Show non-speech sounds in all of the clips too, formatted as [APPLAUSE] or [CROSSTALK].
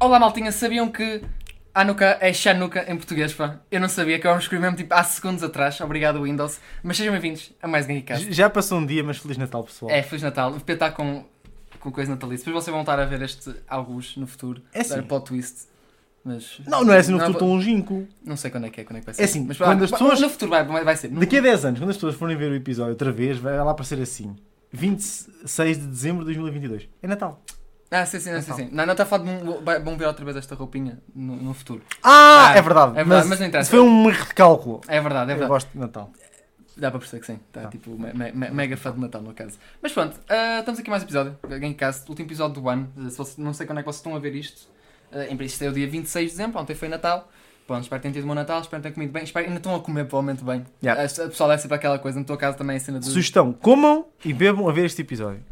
Olá, maltinha, sabiam que Hanukkah é Chanukah em português, pá? Eu não sabia, que eu me escrevi mesmo tipo há segundos atrás. Obrigado, Windows. Mas sejam bem-vindos a mais um Geekcast. Já passou um dia, mas Feliz Natal, pessoal. É, Feliz Natal. Vou tentar com, com coisa natalícia. Depois vocês vão estar a ver este alguns no futuro. É. Dar plot twist. Mas... Não, não é assim no Não, futuro tão longínquo. Não sei quando é que é, quando é que vai ser. É assim, mas quando as pessoas- No futuro vai, vai, ser. Daqui a 10 anos, quando as pessoas forem ver o episódio outra vez, vai lá aparecer assim: 26 de dezembro de 2022. É Natal. Ah, sim, sim, sim, Natal. sim. Não, não está a falar de. vai- Vão ver outra vez esta roupinha no, no futuro. Ah, Ah, é verdade. é verdade, mas não interessa. Foi um erro de cálculo. É verdade, é Eu verdade. gosto de Natal. Dá para perceber que sim. Está Tá. tipo me- me- me- mega fã de Natal no caso. Mas pronto, ah, estamos aqui mais um episódio. Gamecast, último episódio do ano. Se não sei quando é que vocês estão a ver isto. Ah, em princípio, é o dia 26 de dezembro. Ontem foi Natal. Pronto, espero que tenham tido um bom Natal. Espero que tenham comido bem. Espero ainda estão a comer provavelmente bem. Yeah. A, a pessoal deve ser para aquela coisa. Na tua casa também é a cena de. Sugestão: comam e bebam a ver este episódio.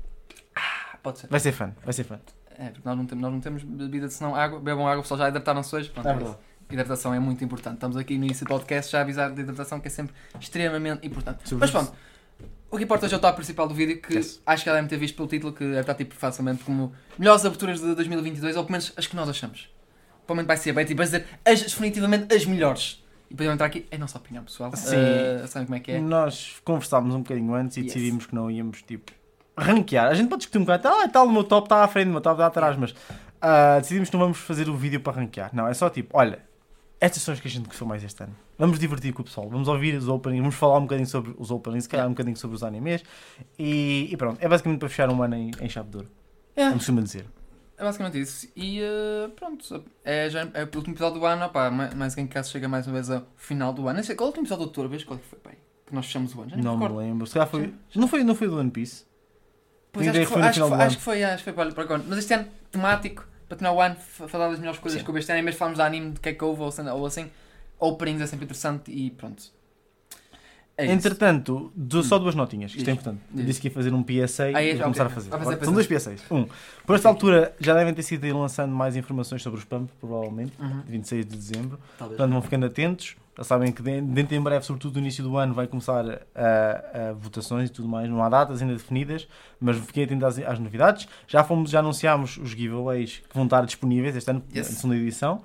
Pode ser. Vai ser fã, vai ser fã. É, porque nós não temos, nós não temos bebida senão água. Bebam água, pessoal já hidrataram-se hoje. Pronto, É é verdade. Hidratação é muito importante. Estamos aqui no início do podcast já a avisar de hidratação que é sempre extremamente importante. Mas pronto, o que importa hoje é o top principal do vídeo que Yes. acho que já devem ter visto pelo título que deve estar tipo facilmente como melhores aberturas de 2022 ou pelo menos as que nós achamos. Provavelmente vai ser bem, tipo, vai dizer as, definitivamente as melhores. E podemos entrar aqui, é a nossa opinião pessoal. Sim. Uh, sabem como é que é? Nós conversámos um bocadinho antes e Yes. decidimos que não íamos, tipo, ranquear. A gente pode discutir um bocado, ah, tal, o meu top está à frente, o meu top está atrás, mas ah, decidimos que não vamos fazer o vídeo para ranquear. Não, é só tipo, olha, estas são as que a gente gostou mais este ano. Vamos divertir com o pessoal, vamos ouvir os openings, vamos falar um bocadinho sobre os openings, se calhar um bocadinho sobre os animes e, e pronto. É basicamente para fechar um ano em, em chave de ouro, É, como costuma dizer. é basicamente isso. E uh, pronto, é, já, é o último episódio do ano. Opá, mais, mais quem caso chega mais uma vez ao final do ano. Sei, qual é o último episódio do tour? Vês qual é que foi? Pai? Que nós fechamos o ano. Já Não me lembro. Se calhar foi. Não foi, não foi do One Piece? Pois acho que foi acho, que acho que foi, acho que foi para, para agora. Mas este ano, temático, para terminar o ano, falar das melhores coisas Sim. que houve este ano, em vez de falarmos de anime, de que é que houve ou assim, openings é sempre interessante e pronto. É. Entretanto, do- só duas notinhas, isto é importante. Eu Diz. disse que ia fazer um PSA Ah, é? e vou começar Ok. a fazer. Fazer São dois PSAs. Um, por esta altura já devem ter sido lançando mais informações sobre os PAMP, provavelmente, Uhum, 26 de dezembro. talvez. Portanto, vão ficando atentos. Já sabem que de- dentro em breve, sobretudo no início do ano, vai começar a, a votações e tudo mais. Não há datas ainda definidas, mas fiquem atentos às, às novidades. Já fomos, já anunciámos os giveaways que vão estar disponíveis este ano, Yes. na segunda edição.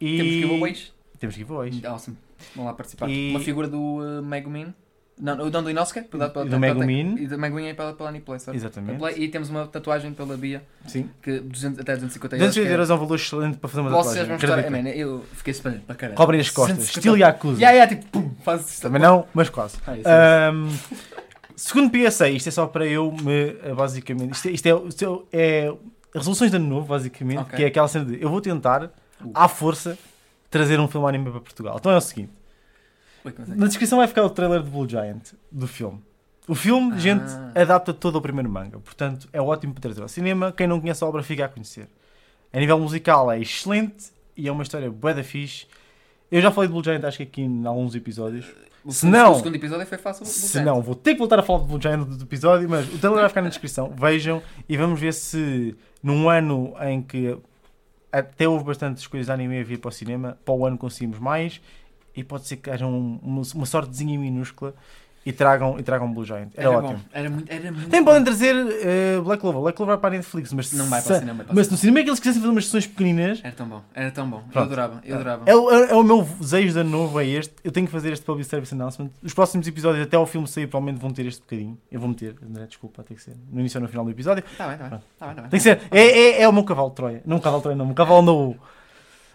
E... Temos giveaways. Temos giveaways. Awesome. Vão lá participar. E- Uma figura do uh, Megumin. Não, o Don do Inosuke, pela- pela- E do Megumin. E do Megumin é pela, pela Aniplay, certo? Exatamente. Play- E temos uma tatuagem pela Bia, Sim. que 200, até 250 euros. 200 que é- euros é um valor excelente para fazer uma Vocês tatuagem. vão estar. É, man, eu fiquei super para caralho. Cobrem as costas. 150. Estilo Yakuza. Ya, ya, tipo, pum, faz isto. Também não, mas quase. Ah, isso, é isso. Ahm, segundo PSA, isto é só para eu me, eh, basicamente, isto é, isto é, isto é resoluções de ano novo, basicamente, Ok. que é aquela cena de eu vou tentar, à força, trazer um filme anime para Portugal. Então é o seguinte, é na descrição vai ficar o trailer de Blue Giant, do filme. O filme, Ah. gente, adapta todo ao primeiro manga, portanto é ótimo para trazer ao cinema. Quem não conhece a obra fica a conhecer. A nível musical é excelente e é uma história bué da fixe. Eu já falei de Blue Giant, acho que aqui em alguns episódios. O Se não- O segundo episódio foi fácil. Se não, vou ter que voltar a falar do Blue Giant do episódio, mas o trailer vai ficar na descrição. [LAUGHS] Vejam e vamos ver se num ano em que até houve bastantes coisas de anime a vir para o cinema, para o ano conseguimos mais. E pode ser que haja um- uma, uma sortezinha minúscula e tragam, e tragam Blue Giant. Era, Era ótimo. bom. Era muito. Era muito bom. podem trazer eh, Black Clover. Black Clover vai para a Netflix, mas, Não vai para o cinema. o mas no cinema. é que eles quisessem fazer umas sessões pequeninas. Era tão bom. Era tão bom. Eu Pronto. adorava. Eu adorava. É, o- é- é o meu desejo de ano novo, é este. Eu tenho que fazer este Public Service Announcement. Os próximos episódios, até ao filme sair, provavelmente vão ter este bocadinho. Eu vou meter, André, desculpa, tem que ser. No início ou no final do episódio. Tá bem, tá bem. Tá bem, tá bem. Tem que ser. É, é, é o meu cavalo de Troia. Não um cavalo de Troia, não. Um cavalo no.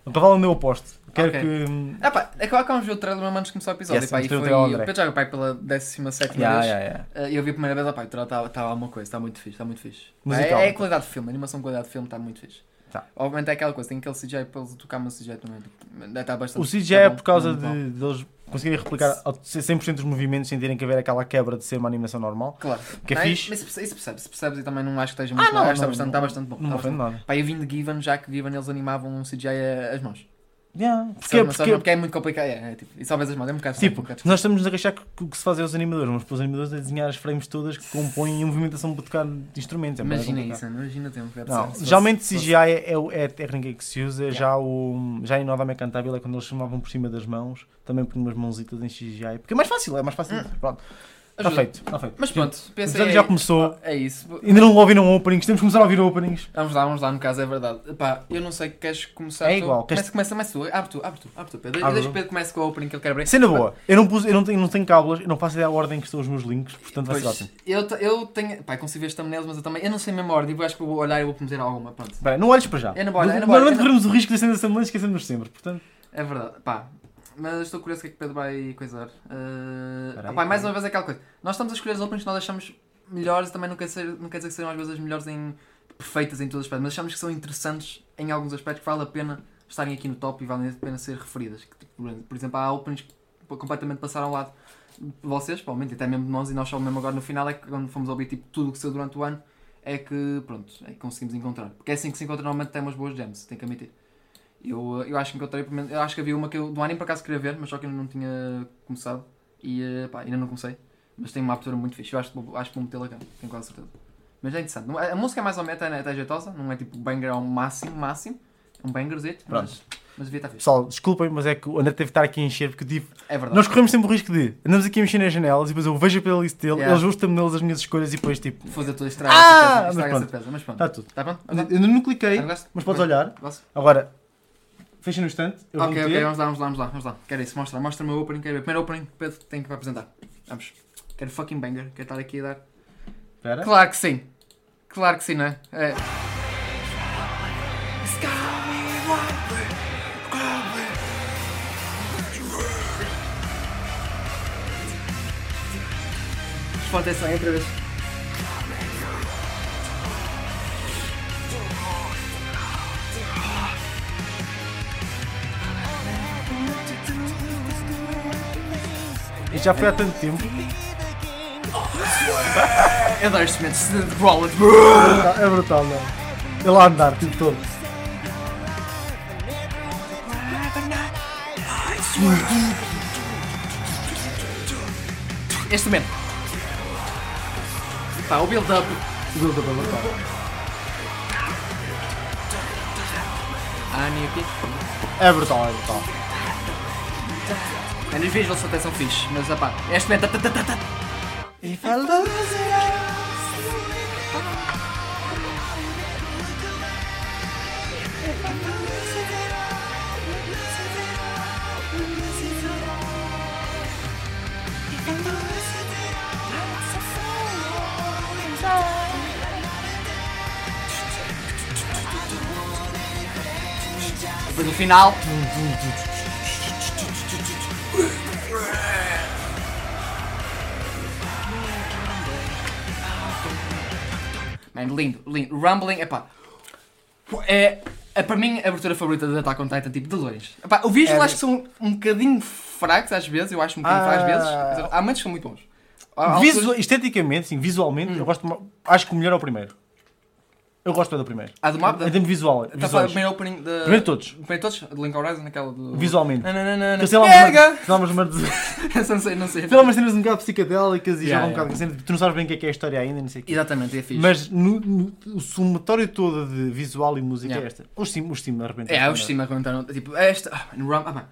Um cavalo no meu oposto. Quero Ok. que. Ah, pá, é que lá vamos ver o trailer mesmo antes de começar o episódio. Yes, pá, e o foi. Eu Pedro pai pela 17 Yeah, vez. yeah, yeah. Eh, Eu vi a primeira vez, ah, pá, o trailer está tá alguma coisa, está muito fixe, está muito fixe. Musical. É, é a qualidade de filme, a animação de qualidade de filme está muito fixe. Tá. Obviamente é aquela coisa, tem aquele CGI para eles tocar no CGI também. tipo, estar bastante. O CGI tá é por causa de, de eles conseguirem replicar ao- 100% dos movimentos sem terem que haver aquela quebra de ser uma animação normal. Claro. Que é Não, fixe. Mas isso percebe- isso percebes, percebes e também não acho que esteja muito Ah, mal. não, que está não, bastante, não. está bastante bom. Não Está bastante nada. Pá, eu vim de Given, já que Given eles animavam um CGI as mãos. Yeah. Porque, Porque, porque, porque, é muito complicado. É, é, tipo, e só vês as mãos, é um bocado Tipo, um bocado nós estamos a queixar que o que se faz é os animadores, vamos para os animadores a desenhar as frames todas que compõem a movimentação de tocar de instrumentos. É Imagina isso, imagina de Não. Se geralmente fosse- se CGI é, é, é a técnica que se usa, já, o, já em Nova Mecantábil é quando eles chamavam por cima das mãos, também por umas mãozitas em CGI, porque é mais fácil, é mais fácil. Hum. Pronto. Está feito, está feito. Mas pronto, O pensei. episódio já começou. É isso. Ainda não ouviram openings, temos que começar a ouvir openings. Vamos lá, vamos lá, no caso é verdade. Pá, eu não sei, queres começar É tu? igual, queres- Começa, começa, começa tu. Abre tu, abre tu, abre tu, Pedro. Abre Deixa o Pedro comece com a opening que ele quer abrir. Cena boa, eu não, pus, eu não, tenho, não tenho cábulas, eu não faço ideia da ordem que estão os meus links, portanto vai ser Pois, ótimo. eu, eu tenho. Pá, consigo ver as thumbnails, mas eu também. Eu não sei mesmo a ordem. Eu acho que vou olhar e vou meter alguma. Pronto. Espera, não olhes para já. Eu não vou olhar, eu não vou Normalmente olhar, corremos o risco de ser assembleia e esquecemos sempre, portanto. É verdade. Pá. Mas estou curioso o que é que Pedro vai coisar. Uh, Peraí, mais uma vez aquela coisa. Nós estamos a escolher as openings que nós achamos melhores e também não quer, ser, não quer dizer que sejam às vezes as melhores em perfeitas em todos os aspectos, mas achamos que são interessantes em alguns aspectos que vale a pena estarem aqui no top e vale a pena ser referidas. Que, tipo, Por exemplo, há openings que completamente passaram ao lado de vocês, provavelmente, até mesmo de nós, e nós só mesmo agora no final é que quando fomos ouvir tipo, tudo o que saiu durante o ano é que pronto, é que conseguimos encontrar. Porque é assim que se encontra normalmente tem umas boas gems, tem que admitir. Eu, eu acho que encontrei, eu acho que havia uma que eu do anime por acaso queria ver, mas só que eu não tinha começado e eh, pá, ainda não comecei. Mas tem uma abertura muito fixe, eu acho, que vou- acho que vou metê-la cá, tenho quase certeza. Mas é interessante. É- A música é mais ou menos até, até jeitosa, não é tipo banger ao máximo, máximo. É um bangerzito, mas, mas devia estar fixe. Pessoal, desculpem, mas é que o André teve de estar aqui a encher, porque tive. É verdade. Nós corremos sempre o risco de andamos aqui a mexer nas janelas e depois eu vejo a playlist dele, Yeah. eles gostam neles as minhas escolhas e depois tipo. Foda-se, tu estraga Ah, essa mas peça, estraga pronto. essa peça, mas pronto. Está tudo. Está pronto? Eu ainda não cliquei, mas podes olhar. Agora, fecha no instante. Eu Ok, ok, vamos lá, vamos lá, vamos lá, vamos lá. Quero isso, mostra, mostra o meu opening, quero ver. Primeiro opening, Pedro tem que apresentar. Vamos. Quero fucking banger, quero estar aqui a dar. Espera. Claro que sim. Claro que sim, não é? é. Responde atenção, outra vez. Isto já foi há tanto tempo. [LAUGHS] Estes momentos de wallet. É brutal, não? Ele a andar, tipo todo. Este momento. Pá, o build-up. O build-up é brutal. Nem aqui. É brutal, é brutal. É, nos vídeos até são fixe, mas pá, este tá, tá, tá, tá. If I lose it, Depois no final. Lindo, lindo. Rumbling, epá. É, é para mim a abertura favorita da Attack on Titan, tipo, de longe. Epá, os visuals É, acho que são um bocadinho fracos às vezes, eu acho um bocadinho fracos às vezes. Ah. Há momentos que são muito bons. Há- há Visu- esteticamente, sim, visualmente, Hum. eu gosto. Acho que o melhor é o primeiro. Eu gosto do primeiro. Há do mapa? Em termos visual. Do visuais. primeiro opening de... Primeiro de todos. Primeiro todos? De Link Horizon, aquela do... Visualmente. Sei lá, Pega! umas- sei lá, umas [LAUGHS] não sei, não sei. umas cenas um bocado psicadélicas e Yeah, já um yeah. bocado assim, tu não sabes bem o que é que é a história ainda, não sei o quê. Exatamente, é fixe. Mas no, no- o somatório todo de visual e música Yeah. é esta. Os sim, os sim, de repente. É, os cima comentaram, tipo, esta, ah, no Rum, ah, pá,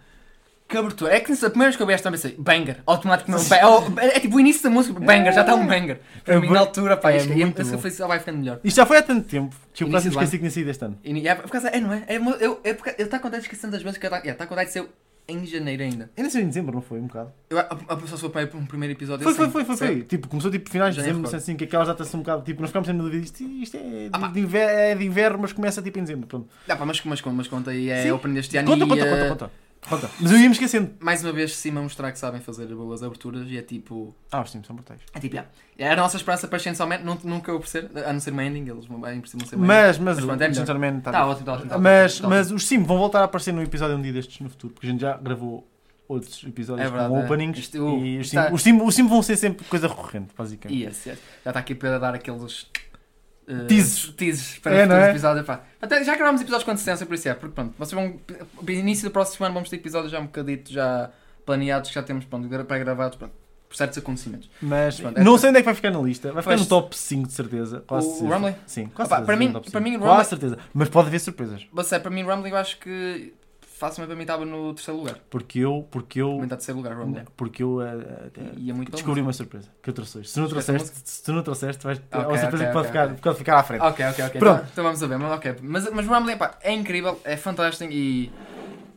que abertura, é que a primeira vez que eu vi esta também pensei, banger, automaticamente, ba- é, é tipo o início da música, banger, já está um banger. Para É mim, na altura, pá, é isto- e muito essa bom. foi, vai ficando melhor. Isto já foi há tanto tempo que eu quase esqueci que tinha saído este ano. E, é, por causa, é, não é? É, eu, é porque ele está contente esquecendo das vezes que está yeah, tá contente de ser em janeiro ainda. Ainda saiu em dezembro, não foi? Um bocado. Eu, a, a pessoa foi para um primeiro episódio Foi, foi, foi, foi, foi. Tipo, começou tipo finais de dezembro, sei assim, que aquelas datas são um bocado tipo, nós ficámos sempre na dúvida, isto, isto é, Ah, de, inverno, é de inverno, mas começa tipo em dezembro. Pronto. Ah, pá, mas, mas, mas conta aí, é Sim. opening deste ano Conta, e, conta, eh, conta, conta, conta. Mas eu ia-me esquecendo. mais uma vez, cima mostrar que sabem fazer boas aberturas e é tipo... Ah, os times são brutais. É tipo, yeah. Era a nossa esperança para Chainsaw Man, nun- nunca eu perceber, a não ser uma ending, eles bem precisam ser uma. Mas, mas, Mas o pronto, é melhor. sinceramente Tá tá ótimo, tá tá Mas, tá mas os sim vão voltar a aparecer no episódio um dia destes no futuro, porque a gente já gravou outros episódios É verdade, com é. openings Isto- o- e os está- sim, os, sim, os sim vão ser sempre coisa recorrente, basicamente. Yes, yes. Já está aqui para dar aqueles. Uh, Teases. teases para É, futuros é? episódios. Pá. Até já gravámos episódios com antecedência, por isso é. Porque pronto, vocês vão. No início do próximo ano vamos ter episódios já um bocadito já planeados, que já temos pronto, gra- pré-gravados pronto, por certos acontecimentos. Mas Pronto, é- não sei onde é que vai ficar na lista. Vai ficar no top 5 de certeza. Quase O certeza. Rumley? Sim, quase Opa, certeza. para mim- para 5. mim, o quase Rumley- certeza. Mas pode haver surpresas. Mas é, para mim, Rumbling eu acho que facilmente para mim estava no terceiro lugar. Porque eu, porque eu, Também terceiro lugar, Rumble. porque eu muito bom. descobri uma surpresa que eu trouxe hoje. Se não trouxeste, se tu não trouxeste, vais é Ok, uma surpresa ok, que pode, ok, ficar, ok. pode ficar à frente. Ok, ok, ok. Pronto. Então, então vamos a ver. Mas, ok. mas, mas Rumble pá, é incrível, é fantástico e.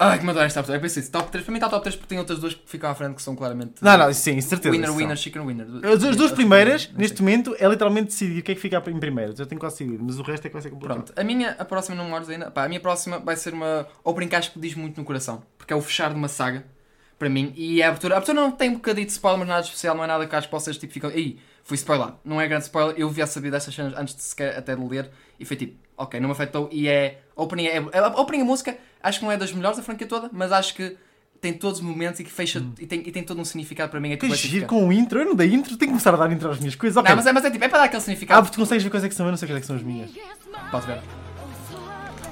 Ai, que me adoro esta 3. Eu pensei, top 3. Para mim está top 3 porque tem outras duas que ficam à frente que são claramente. Não, não, sim, certeza. Winner, winner, chicken winner. As, as duas primeiras, neste momento, é literalmente decidir o que é que fica em primeiro. Eu tenho quase decidido, mas o resto é que vai ser complicado. Pronto, a minha, a próxima não memórias ainda. Pá, a minha próxima vai ser uma que acho que diz muito no coração. Porque é o fechar de uma saga, para mim. E a abertura, a abertura não tem um bocadinho de spoiler, mas nada especial, não é nada que acho que possas tipo ficar. Ih, fui spoiler. Não é grande spoiler, eu vi a saber destas cenas antes de sequer até de ler e foi tipo, ok, não me afetou. E é. A opening, é, a opening a música, acho que não é das melhores da franquia toda, mas acho que tem todos os momentos e que fecha. E, tem, e tem todo um significado para mim. É Que tipo, giro ficar. com o intro, eu não dei intro, tenho que começar a dar intro às minhas coisas. Ok. Não, mas é, mas é tipo, é para dar aquele Ah, significado. porque tu consegues ver quais é que são, eu não sei quais é que são as minhas. Pode ver.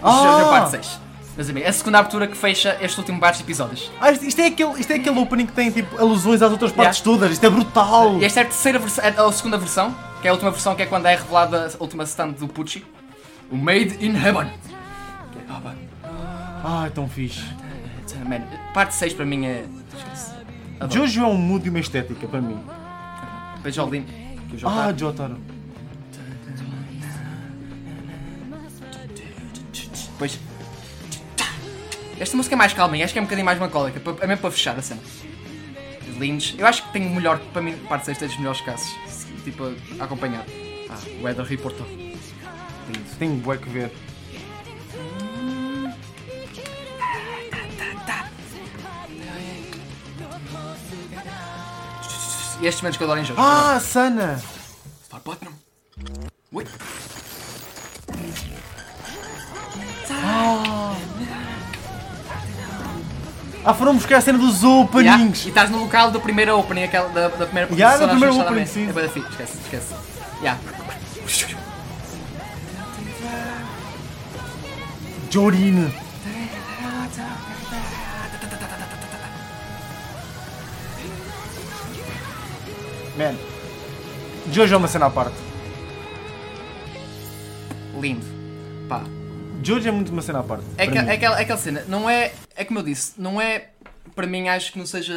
Ah! Já, já parte 6. Meus amigos, é a segunda abertura que fecha este último batch de episódios. Ah, isto, isto é aquele, isto é aquele opening que tem tipo alusões às outras partes todas, isto é brutal! E esta é a terceira versão, é a segunda versão, que é a última versão, que é quando é revelada a última stand do Pucci. O Made in Heaven. É- ah, pá. Ai, tão fixe. Man, parte 6 para mim é. Esquece. Adoro. Jojo é um mood e uma estética para mim. Depois Jolene. Ah, tá- Jotaro. Depois. Esta música é mais calminha, acho que é um bocadinho mais melancólica, é mesmo para fechar a cena. Lindos. Eu acho que tem o melhor, para mim, parte 6 tem dos melhores casos. Tipo, a acompanhar. Ah, o Weather Reporter. Lindo. Tenho bué que ver. Estes momentos que eu adoro em jogos. Ah, Sana! Star Platinum. Ui. Ah, foram buscar a cena dos Yeah. openings! E estás no local do primeiro opening, aquela, da, da primeira Yeah, da primeira opening, sim. É bué da fixe, esquece, esquece. Yeah. Jorine! Man, Jojo é uma cena à parte. Lindo. Pá. Jojo é muito uma cena à parte. É, que, é, aquela, é aquela cena, não é. É como eu disse, não é. Para mim, acho que não seja.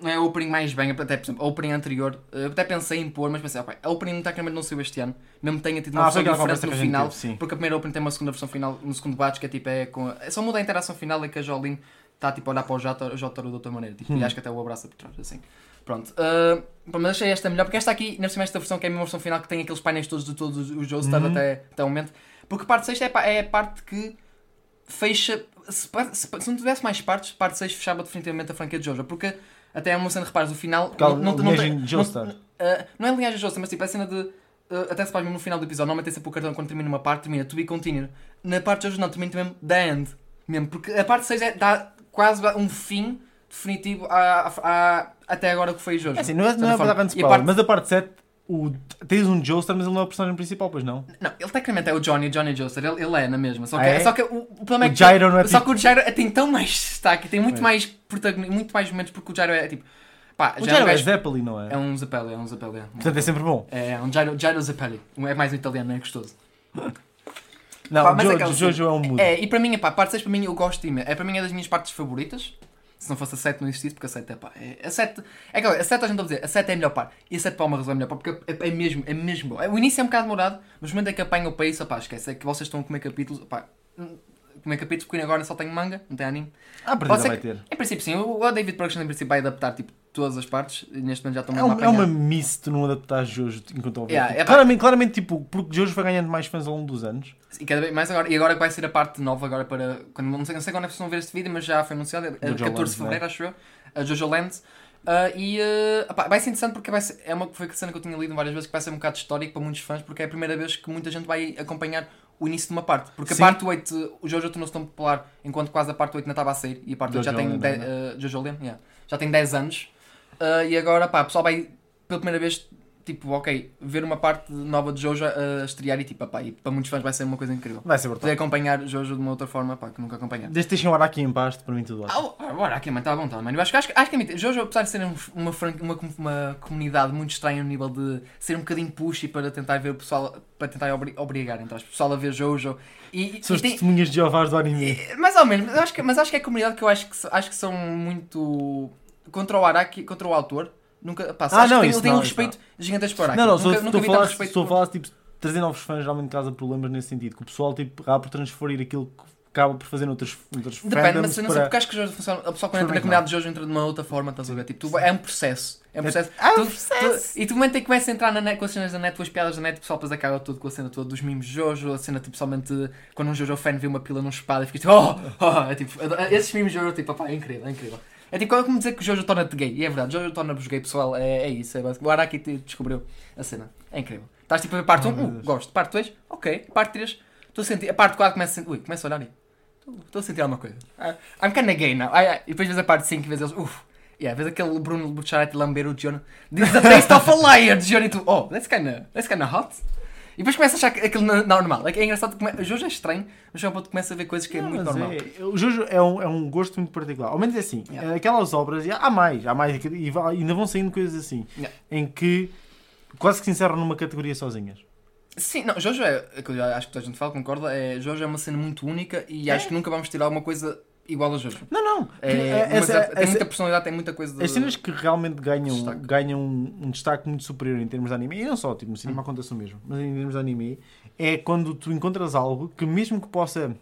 Não é o opening mais bem, até por exemplo, a opening anterior. Eu até pensei em pôr, mas pensei, ok, a opening tecnicamente não saiu este ano. Mesmo que tenha tido uma Ah, versão diferente no a final. teve, sim. porque a primeira opening tem uma segunda versão final, no segundo batch, que é tipo. É com, é só muda a interação final e que a Jolene está tipo a olhar para o Jotaro, o Jotaro de outra maneira. Tipo, Hum. E acho que até o abraça por trás, assim. Pronto. Uh, mas achei esta melhor, porque esta aqui, na cima esta versão, que é a mesma versão final, que tem aqueles painéis todos de todos os Joestar Uhum. até, até o momento. Porque a parte 6 é, é a parte que fecha. Se, se, se não tivesse mais partes, parte 6 fechava definitivamente a franquia de Jojo. Porque até é uma cena, repares, o final. Porque não, não, não, tem- não, uh, não é linhagem de Joestar, mas tipo, é a cena de. uh, até se faz mesmo no final do episódio, normalmente tem sempre o cartão quando termina uma parte, termina to be continued. Na parte de Jojo não, termina mesmo the end. Mesmo, porque a parte 6 é, dá quase um fim definitivo à, à- até agora que foi Jojo. É assim, não é, não é certa para dar forma. grande E a spoiler, parte- mas a parte 7, o, tens um Joestar, mas ele não é o personagem principal, pois não? Não, ele tecnicamente é o Johnny, o Johnny Joestar, ele, ele é na mesma. Só que, Ah, é? só que o, o problema é O que. Gyro não é Só tipo- que o Gyro tem tão mais destaque, tem muito É. mais protagonismo, muito mais momentos, porque o Gyro é tipo. Pá, O já é um Gyro é Zeppelin, não é? É um Zappelli, é um Zappelli. Portanto é sempre bom. É, é um Gyro, Gyro Zappelli. É mais um italiano, é gostoso. Não, Pá, mas Jo- aquela Jojo é um mood. É, e para mim, pá, a parte 6 para mim eu gosto de É para mim é das minhas partes favoritas. Se não fosse a 7 não existisse, porque a 7 é pá. É, a 7, é aquela, a 7 a gente a dizer, a 7 é a melhor parte. E a 7 para uma razão é a melhor parte, porque é, é mesmo, é mesmo bom. O início é um bocado demorado, mas no momento em que apanha o país, pá, esquece. É que vocês estão a comer capítulos, pá. Hum, Comer capítulos, porque agora só tem manga, não tem anime. Ah, ser vai que- ter. Em princípio, sim. O o David Production, em princípio, vai adaptar tipo, todas as partes. E neste momento já estão É, mesmo a um- é uma miss tu não adaptar Jojo enquanto houver. Yeah, Tipo, é pá. claramente, claramente, tipo, porque Jojo vai ganhando mais fãs ao longo dos anos. E cada vez mais agora. E agora vai ser a parte nova agora para. Quando, não, sei, não sei quando é que vocês vão ver este vídeo, mas já foi anunciado. É Jojo 14 de Land, Fevereiro, né? acho eu. A Jojo Land. Ah, e pá, vai ser interessante porque vai ser, é uma foi a cena que eu tinha lido várias vezes que vai ser um bocado histórico para muitos fãs porque é a primeira vez que muita gente vai acompanhar o início de uma parte. Porque Sim. a parte 8, o Jojo tornou-se tão popular enquanto quase a parte 8 ainda estava a sair e a parte 8 já tem, Land, 10, né? ah, Jojo Land, yeah, já tem 10 anos. Ah, e agora, pá, o pessoal vai pela primeira vez tipo, ok, ver uma parte nova de Jojo a estrear e tipo, pá, e para muitos fãs vai ser uma coisa incrível. Vai ser brutal. Poder acompanhar Jojo de uma outra forma, pá, que nunca acompanharam. Desde que deixem o Araki em paz, para mim tudo ótimo. Ah, agora aqui, mano, está bom, tá, mano. Eu acho, que- acho, acho que é. Jojo, apesar de ser um- uma, uma, uma comunidade muito estranha no nível de ser um bocadinho pushy para tentar ver o pessoal, para tentar obri- obrigar então, o pessoal a ver Jojo. E, São e as tem- testemunhas de Jeovás do anime. mais ou menos, mas acho que, mas acho que é a comunidade que eu acho que, acho que são muito contra o Araki, contra o autor. Nunca, pá, Ah, não, que isso ele tem um não, respeito gigantesco para. Não, não, nunca, só nunca respeito falar tipo, trazer novos fãs geralmente causa problemas nesse sentido. Que o pessoal tipo, acaba por transferir aquilo que acaba por fazer noutras, noutras Depende, mas eu não sei porque acho que o Jojo funciona. A pessoa quando entra na comunidade de Jojo entra de uma outra forma, estás a ver? Tipo, tu- é um processo. É um processo. Ah, é um Tu- processo. tu- e tu momento em que começa a entrar na net, com as cenas da net, com as piadas da net, o pessoal depois acaba tudo com a cena toda dos mimos de Jojo, a cena tipo somente quando um Jojo fan vê uma pila num espada e fica tipo, oh, oh, é tipo, esses mimos de Jojo, tipo, pá, é incrível, é incrível. É tipo, é como dizer que o Jojo torna-te gay, e é verdade, Jojo torna-vos gay, pessoal, é, é isso, é básico. O Araki descobriu a cena, é incrível. Estás tipo a ver parte 1, Oh, meu uh, gosto, parte 2, ok, parte 3, estou a sentir, a parte 4 começa a sentir, ui, começa a olhar e estou a sentir alguma coisa. Ah, I'm kinda gay now. Ah, ah, e depois vês a parte 5 e vês eles, uff. Yeah, vês aquele Bruno Bucciarati lamber o John. This is the taste of a liar, John. E tu, oh, that's kinda, that's kinda hot. E depois começa a achar aquilo é normal. É, é engraçado, que come... o Jojo é estranho, mas já começa a ver coisas que é Não, muito mas normal. é- o Jojo é um, é um gosto muito particular. Ao menos é assim. Yeah. Aquelas obras, e há mais, há mais, e ainda vão saindo coisas assim, Yeah. em que quase que se encerram numa categoria sozinhas. Sim, não, Jojo é, acho que toda a gente fala, concorda, é, Jojo é uma cena muito única e É. acho que nunca vamos tirar uma coisa igual a Jojo. Não, não. É, É- essa- é- tem muita personalidade, tem muita coisa de... As cenas que realmente ganham, Destaque. ganham um, destaque muito superior em termos de anime, e não só, tipo, no Hum. cinema acontece o mesmo, mas em termos de anime, é quando tu encontras algo que mesmo que possa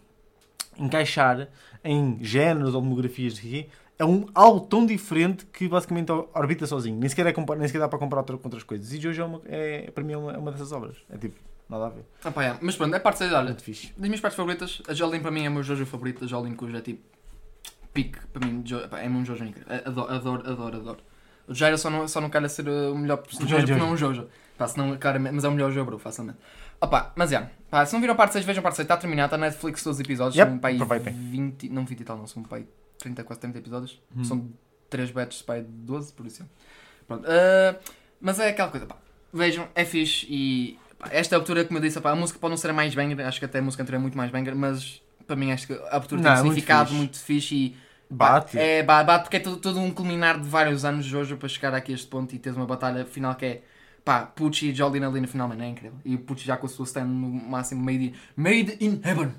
encaixar em géneros ou demografias de quê, é um, algo tão diferente que basicamente orbita sozinho. Nem sequer, é nem sequer dá para comparar outra- com outras coisas. E hoje é, uma, é para mim é uma, é uma dessas obras. É tipo, nada a ver. Ah, pá, é. Mas pronto, é parte 6, olha, Muito fixe. Das minhas partes favoritas, a Jolene para mim é o meu Jojo favorito. A Jolene cujo é tipo pique para mim. É um Jojo incrível. Adoro, adoro, adoro. adoro. O Jaira só não, só não quer ser uh, o melhor personagem Jojo. porque não é um Jojo. Pá, senão, claramente, mas é o melhor Jojo, facilmente. Opa, mas é. Pá, se não viram a parte 6, vejam a parte 6. Está terminado, está na Netflix todos os episódios. Yep, são pá, aí aproveitem. 20, não 20 e tal, não. São pá, aí 30, quase 30 episódios. Hum. São 3 batches, pá, aí 12, por isso. Pronto. Uh, mas é aquela coisa, pá. Vejam, é fixe e pá, esta abertura, como eu disse, pá, a música pode não ser a mais banger, acho que até a música anterior é muito mais banger, mas para mim acho que a abertura Não, tem é um muito significado fixe. muito fixe e Bate. é, ba- bate porque é todo, todo um culminar de vários anos de Jojo para chegar aqui a este ponto e teres uma batalha final que é pá, Pucci e Jolene ali no final, mano, é incrível. E o Pucci já com a sua stand no máximo made in, made in heaven.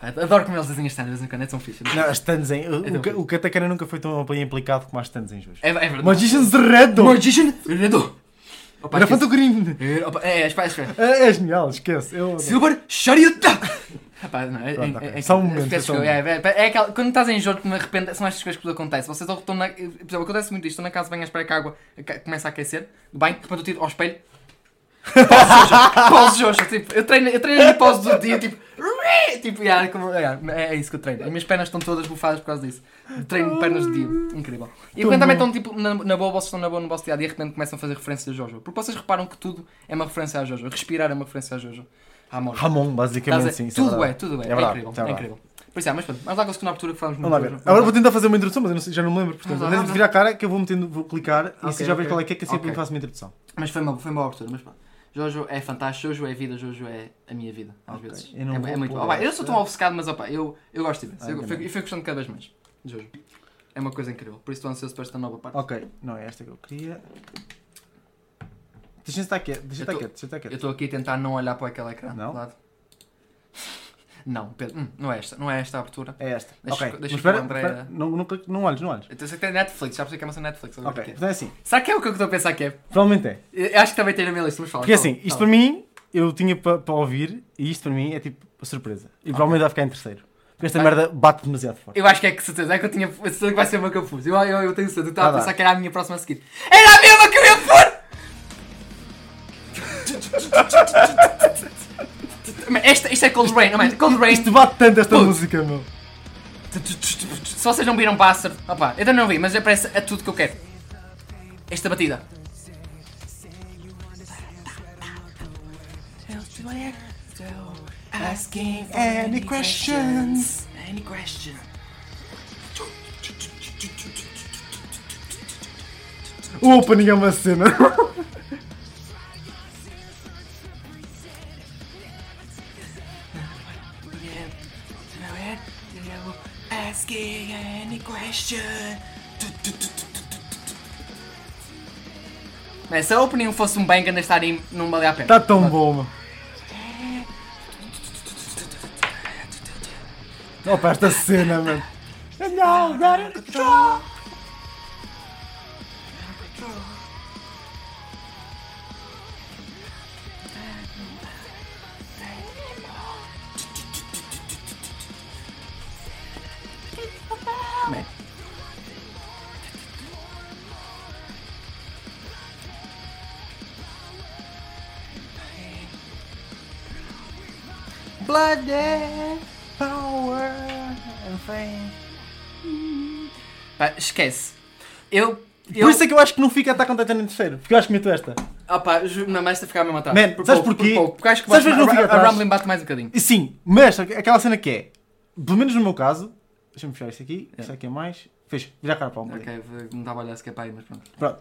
Adoro como eles desenham as stands, na caneta são fixes. Não, as stands em. O, tão o, Ka- fixe. o Katakana nunca foi tão bem implicado como as stands em Jojo. É, é verdade. Magician's Red! Magician Redo. Opa, Era. Fanto Green! É, é, espera, espera. É, é genial, esquece. Eu. Silver Shariuta! Rapaz, não, é, Pronto, é, ok. é, Só um é- momento, peço só desculpa, é, é, é aquela, quando estás em jogo, de repente são estas coisas que acontecem. Vocês estão na. Por exemplo, acontece muito isto. Estou na casa de banho à espera que a água começa a aquecer. Banho, de repente eu tiro ao espelho. [LAUGHS] Pause Jojo! Tipo, eu treino, eu treino a pause do dia, tipo. Tipo, yeah, como, yeah, é, é isso que eu treino. As minhas pernas estão todas bufadas por causa disso. Treino de pernas de dia. Incrível. E quando também estão tipo, na, na boa, vocês estão na boa no vosso dia a dia e de repente começam a fazer referências a Jojo. Porque vocês reparam que tudo é uma referência a Jojo. Respirar é uma referência a Jojo. Ramon. Ramon, basicamente, sim. isso tudo é, tudo é. É É, incrível. é É, incrível. Por isso, é, mas pronto, vamos lá com a segunda abertura que falamos muito. Agora vou tentar fazer uma introdução, mas eu não sei- já não me lembro. Portanto, de vá. virar a cara, que eu vou, metendo, vou clicar e Ok, assim já vejo qual é que é, que assim eu faço uma introdução. Mas foi uma, foi uma boa abertura, mas pronto. Jojo é fantástico, Jojo é vida, Jojo é a minha vida, às Ok, vezes. eu não é, é muito bom. Eu sou esta. tão obcecado, mas opa, eu, eu gosto de ver. Ah, fui, gostando cada vez mais Jojo. É uma coisa incrível. Por isso estou ansioso para esta nova parte. Ok, não é esta que eu queria. Deixa-me estar quieto, deixa Eu estar quieto, deixa estar Eu quieto. estou aqui a tentar não olhar para aquele ecrã. Não? do lado. [LAUGHS] Não, Pedro, hum, não é esta. Não é esta a abertura. É esta. Deixa- ok, deixa espera, André- espera, não, não, não olhes, não olhes. Eu sei que tem Netflix, já percebi que é uma Netflix. Ok, é. então é assim. Será que é o que eu estou a pensar que é? Provavelmente é. Eu acho que também tem na minha lista, mas fala. Porque fala, assim, isto fala. para mim, eu tinha para para ouvir e isto para mim é tipo a surpresa. E provavelmente vai ficar em terceiro. Porque esta Vai. merda bate demasiado forte. Eu acho que é que certeza, é que eu tinha certeza que vai ser uma que eu pus. Eu, eu, eu tenho certeza, eu estava Ah, a pensar dá. que era a minha próxima a seguir. Era a mesma que eu ia pôr! Esta, isto é Cold Rain, não é? Cold Rain. Isto bate tanto esta música, meu. Se vocês não viram Bastard, opa, eu também não vi, mas parece a tudo que eu quero. Esta batida. Asking Any questions? Any question? O opening é uma cena. [LAUGHS] Asking any question. Man, se a opening fosse um banger, ainda estaria não valia a pena. Está Tá tão bom, mano. Opa, esta cena, mano. Não, got it Blood, power and fame. Pá, esquece. Eu. eu Por isso é que eu acho que não fica Attack on Titan em terceiro. Porque eu acho que meto esta. Ah pá, não, mas esta ficava mesmo atrás. Man, Por sabes pouco, porquê? Por pouco, porque acho que Sabes porque não fica a, a? Rumbling bate mais um bocadinho. Sim, mas aquela cena que é, pelo menos no meu caso, deixa-me fechar isto aqui, isto aqui é mais. Fecha, vira a cara para o. Ok, não estava a olhar sequer para aí, mas pronto. Pronto.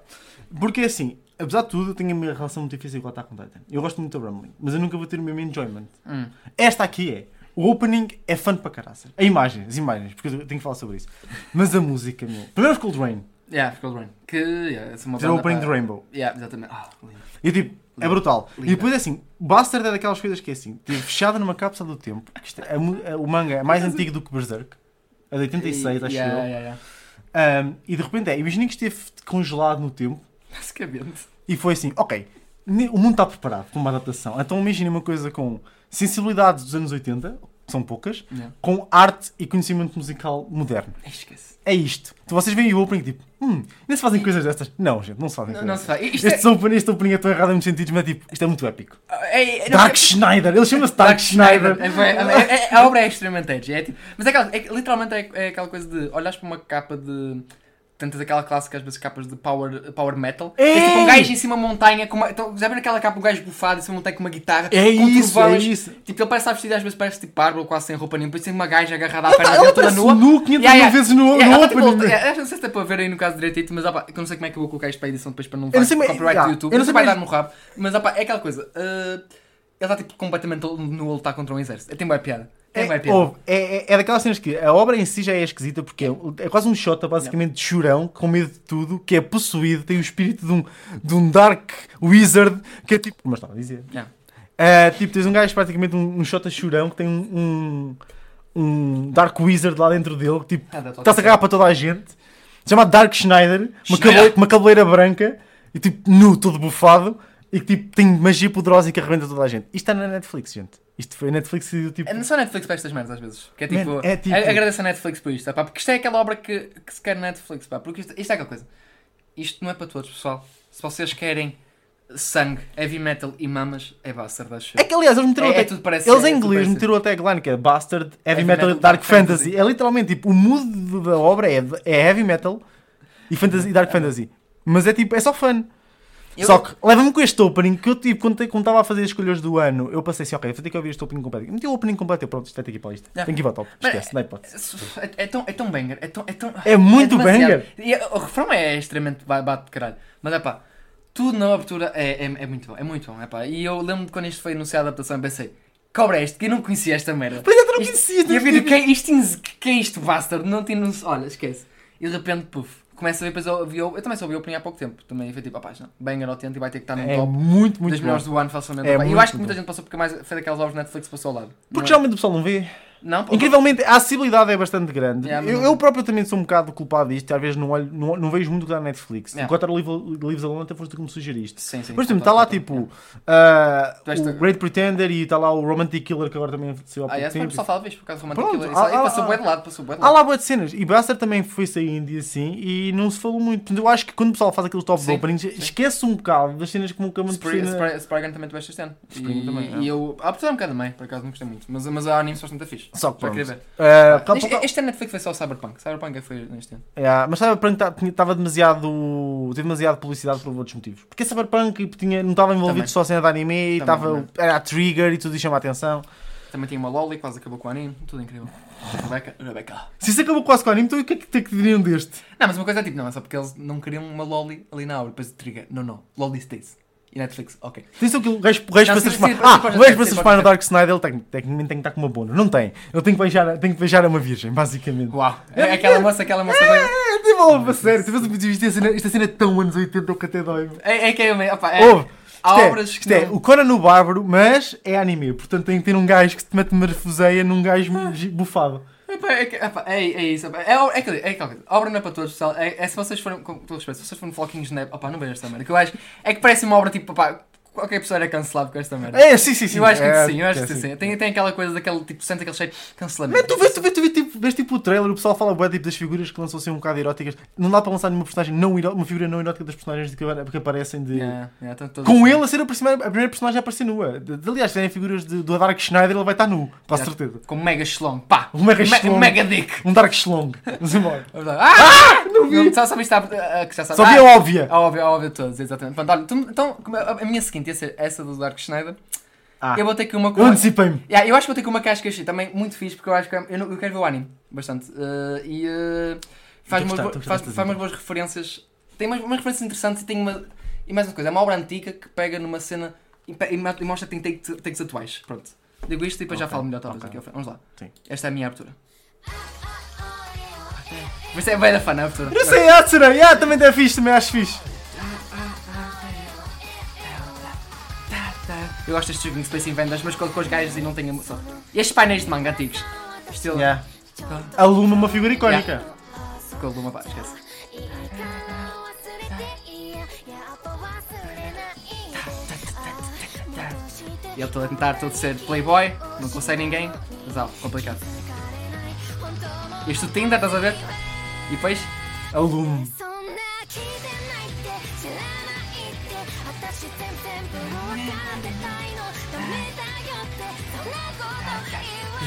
Porque assim, apesar de tudo, eu tenho a minha relação muito difícil com o Attack on Titan. Eu gosto muito do Rumbling, mas eu nunca vou ter o mesmo enjoyment. Hum. Esta aqui é. O opening é fã para caraças. A imagem, as imagens, porque eu tenho que falar sobre isso. Mas a música, meu. Primeiro os Cold Rain, Yeah, ficou Rain. Que, yeah, é uma é o opening pá, de Rainbow. Yeah, exatamente. Ah, lindo. E tipo, é Linda. brutal. Linda. E depois é assim, Bastard é daquelas coisas que é assim, teve fechada numa cápsula do tempo. É- o manga é mais antigo do que Berserk. É de 86, acho yeah, eu. yeah, yeah. Um, e de repente é, imaginem que esteve congelado no tempo Basicamente. e foi assim, ok, o mundo está preparado para uma adaptação. Então imaginem uma coisa com sensibilidades dos anos 80, que são poucas, Yeah. com arte e conhecimento musical moderno. Esquece. É isto. Então vocês veem o opening tipo, hum, ainda se fazem coisas destas? Não, gente, não se fazem Não, coisas não destas. Isto Este, opening, este opening é tão errado em muitos sentidos, mas é tipo, isto é muito épico. é, é, não, Dark é- Schneider, ele chama-se Dark, Schneider. É, é, é, é- a obra é extremamente edgy. É tipo, mas é, aquela, é que literalmente é, é aquela coisa de olhares para uma capa de. Tantas aquela clássica, às vezes capas de power, power metal. É! É tipo um gajo em cima de uma montanha. Com uma, então, já viram aquela capa, um gajo bufado em cima de uma montanha com uma guitarra? É com isso, é isso. Tipo, ele parece estar vestido, às vezes parece tipo bárbaro, quase sem roupa nenhuma. Depois tem uma gaja agarrada à Ela, perna ela dele toda nua. nu 500 Yeah, vezes no, Yeah, no ela, tipo, eu não sei se dá para ver aí no caso direitito, mas opa, eu não sei como é que eu vou colocar isto para a edição depois para não mas- copyright yeah, do YouTube. eu não sei vai dar no rabo. Mas opa, é aquela coisa. uh, ele está tipo completamente nu a lutar contra um exército. Tem boa piada. Tem boa É, piada. ouve, é, é, é daquelas cenas que a obra em si já é esquisita porque é, é quase um shot basicamente de chorão, com medo de tudo, que é possuído, tem o espírito de um, de um Dark Wizard, que é tipo. Eu estava a dizer. Ah, tipo, tens um gajo praticamente um, um shot chorão que tem um, um, um Dark Wizard lá dentro dele, que tipo, Ah, está-se a cagar para toda a gente. Chamado Dark Schneider, uma, Schneider. cabeleira, uma cabeleira branca e tipo nu, todo bufado. E que tipo, tem magia poderosa e que arrebenta toda a gente. Isto está na Netflix, gente. Isto foi a Netflix e tipo. É não só a Netflix para estas merdas às vezes. Que é Man, tipo. é tipo- Agradeço a Netflix por isto, pá, porque isto é aquela obra que, que se quer na Netflix, pá, porque isto, isto é aquela coisa. Isto não é para todos, pessoal. Se vocês querem sangue, heavy metal e mamas, é Bastard, acho. É que aliás, eles meteram É- até. é tudo parece- eles é em inglês parece- meteram a tagline que é Bastard Heavy, Heavy Metal, Metal, Dark, Dark Fantasy. Fantasy. É literalmente tipo, o mood da obra é, é Heavy Metal e, fantasy, e Dark Fantasy. Mas é tipo, é só fun. Eu- Só que leva-me com este opening que eu tipo, quando estava a fazer as escolhas do ano, eu passei assim, ok, vou ter que ouvir este opening completo. Meti o opening completo, eu pronto, isto vai ter que ir para a lista. Tem que ir para o top. Esquece, não é hipótese. É, é tão, é tão banger, é tão. É, tão, É muito demasiado. banger. E é- o refrão é extremamente ba- bate de caralho. Mas é pá, tudo na abertura é, é, é muito bom, é muito bom, é pá. E eu lembro de quando isto foi anunciado a adaptação, pensei, cobra é este, que eu não conhecia esta merda. Pois é, tu não Isto- conhecias, E eu vi, que é isto, que é isto, bastard? Não tinha noção. Olha, esquece. E de repente, puf, começa a ver, depois eu, ouvi- eu, eu também só ouvi o opening há pouco tempo. Também foi tipo, rapaz, não, banger ao tempo e vai ter que estar no É top muito, muito das bom. melhores do ano facilmente. É e eu acho que muita bom. gente passou porque mais foi daquelas obras Netflix passou ao lado. Porque Não é? geralmente o pessoal não vê. Não, Incrivelmente, a acessibilidade é bastante grande. Yeah, eu, eu próprio também sou um bocado culpado disto. Às vezes não, olho, não, não vejo muito o que dá na Netflix. Yeah. Enquanto era Lives Alone, até foste tu que me sugeriste. Sim, sim. Mas está lá tipo ah, Tu esta- o Great Pretender e está lá o Romantic Killer que agora também saiu há Ah, pouco foi o tempo. pessoal fala, vês, por causa do Romantic Pronto, Killer. ah, aí ah, passou ah. bué de lado, passou bué de Há lado. lá boas cenas. E Buster também foi sair em dia assim e não se falou muito. Eu acho que quando o pessoal faz aqueles top Sim, openings, esquece um bocado das cenas que nunca me Spriggan também tiveste este ano. E, também, é. e eu. Ah, apesar um bocado também, por acaso não gostei muito. Mas, mas a anime só muito fixe. Só que pronto. ver. Ah, Este, este ano Netflix foi só o Cyberpunk. Cyberpunk é que foi neste ano. Yeah, mas Cyberpunk estava demasiado. teve demasiado publicidade por outros motivos. Porque Cyberpunk tinha, não estava envolvido Também. só a cena de anime, e também. era a trigger e tudo isso chama a atenção. Também tinha uma Loli, quase acabou com o anime. Tudo incrível. [LAUGHS] Rebecca, Rebecca. Se isso acabou quase com o anime, então o que é que, que, é que diriam deste? Não, mas uma coisa é tipo, não, é só porque eles não queriam uma Loli ali na aula. Depois de trigger. Não, não. Loli stays. E Netflix, ok. Tem só aquilo, o gajo Não, para sim, se sim, transformar. Ah, o gajo ser, para se transformar no Dark Snyder, ele tem, tecnicamente tem que estar com uma bônus. Não tem. Ele tem que beijar, tem que beijar a uma virgem, basicamente. Uau. É aquela moça, aquela moça bem. É, tipo, a sério, é cena- esta cena é tão anos 80 que até dói. É, é que é, é, Ouve, há é, obras que isto é não- o Conan no Bárbaro, mas é anime. Portanto tem que ter um gajo que te mete marfuseia num gajo bufado. É, é, é isso. É, é, aquilo- é, aquela coisa. Obra não é para todos, pessoal. É, é se vocês forem, com todo respeito, se vocês forem floquinhos na. Opá, não vejam esta merda. Que eu acho. É que parece uma obra tipo. Opá, qualquer pessoa era cancelado com esta merda. É, sim, sim, sim. eu acho que é, sim, eu acho é, que sim. Tem, tem aquela coisa daquele tipo, sente aquele cheiro de cancelamento. Mas tu vês, tu vês, tu vês, tipo, vês tipo o trailer, o pessoal fala bué, tipo das figuras que lançam assim um bocado eróticas. Não dá para lançar nenhuma personagem não eró- uma figura não erótica das personagens que, que aparecem de. Yeah, yeah, Com assim. ele a ser a primeira, a primeira personagem a aparecer nua. Aliás, tem figuras de, do Dark Schneider, ele vai estar nu, com Yeah. certeza. Com mega schlong. Pá! Um mega Me- schlong. Mega dick! Um Dark Schlong. Vamos embora. [LAUGHS] Ah! Não vi! Só sabes está. Que já sabes. Só vi Ah, a óbvia. A óbvio, a óbvio todos, exatamente. Pronto, olha, então, a a minha seguinte ia ser essa do Dark Schneider. Ah, Eu vou ter que uma eu coisa. antecipei-me. Yeah, eu acho que vou ter que uma casca achei também muito fixe, porque eu acho que é- eu, não- eu quero ver o anime bastante. Uh, e uh, faz, umas, gostar, faz, faz umas boas referências. Tem umas, umas referências interessantes e tem uma. E mais uma coisa, é uma obra antiga que pega numa cena e, e mostra que tem take- takes atuais. Pronto. Digo isto e depois já Ok, falo melhor talvez ok. aqui. Vamos lá. Sim. Esta é a minha abertura. Mas é bem da fã a abertura. Eu sei, Atsura, yeah, também é fixe, também acho fixe. Eu gosto destes joguinhos de Space Invaders, mas com, com os gajos e não tenho emoção. E estes painéis de manga antigos. Estilo. Yeah. A Luma é uma figura icónica. Com uma pá, esquece. E ele todo a tentar todo ser playboy, não consegue ninguém, mas ó, complicado. Isto o Tinder, estás a ver? E depois, A Luma.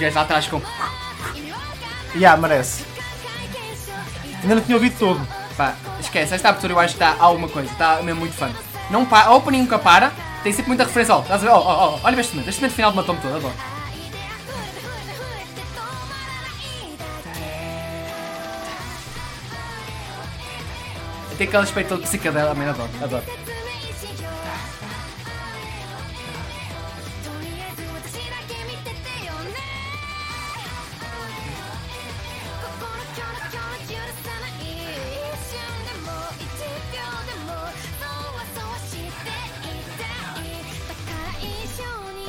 dias atrás com. Yeah, merece. Ainda não tinha ouvido todo. Pá, esquece, esta abertura eu acho que está alguma coisa, está mesmo muito fã. Não pa, a opening nunca para, tem sempre muita referência ao. Oh, oh, oh, olha este momento, este momento final matou-me todo, adoro. Tem aquele aspecto todo psicadela, também adoro, adoro.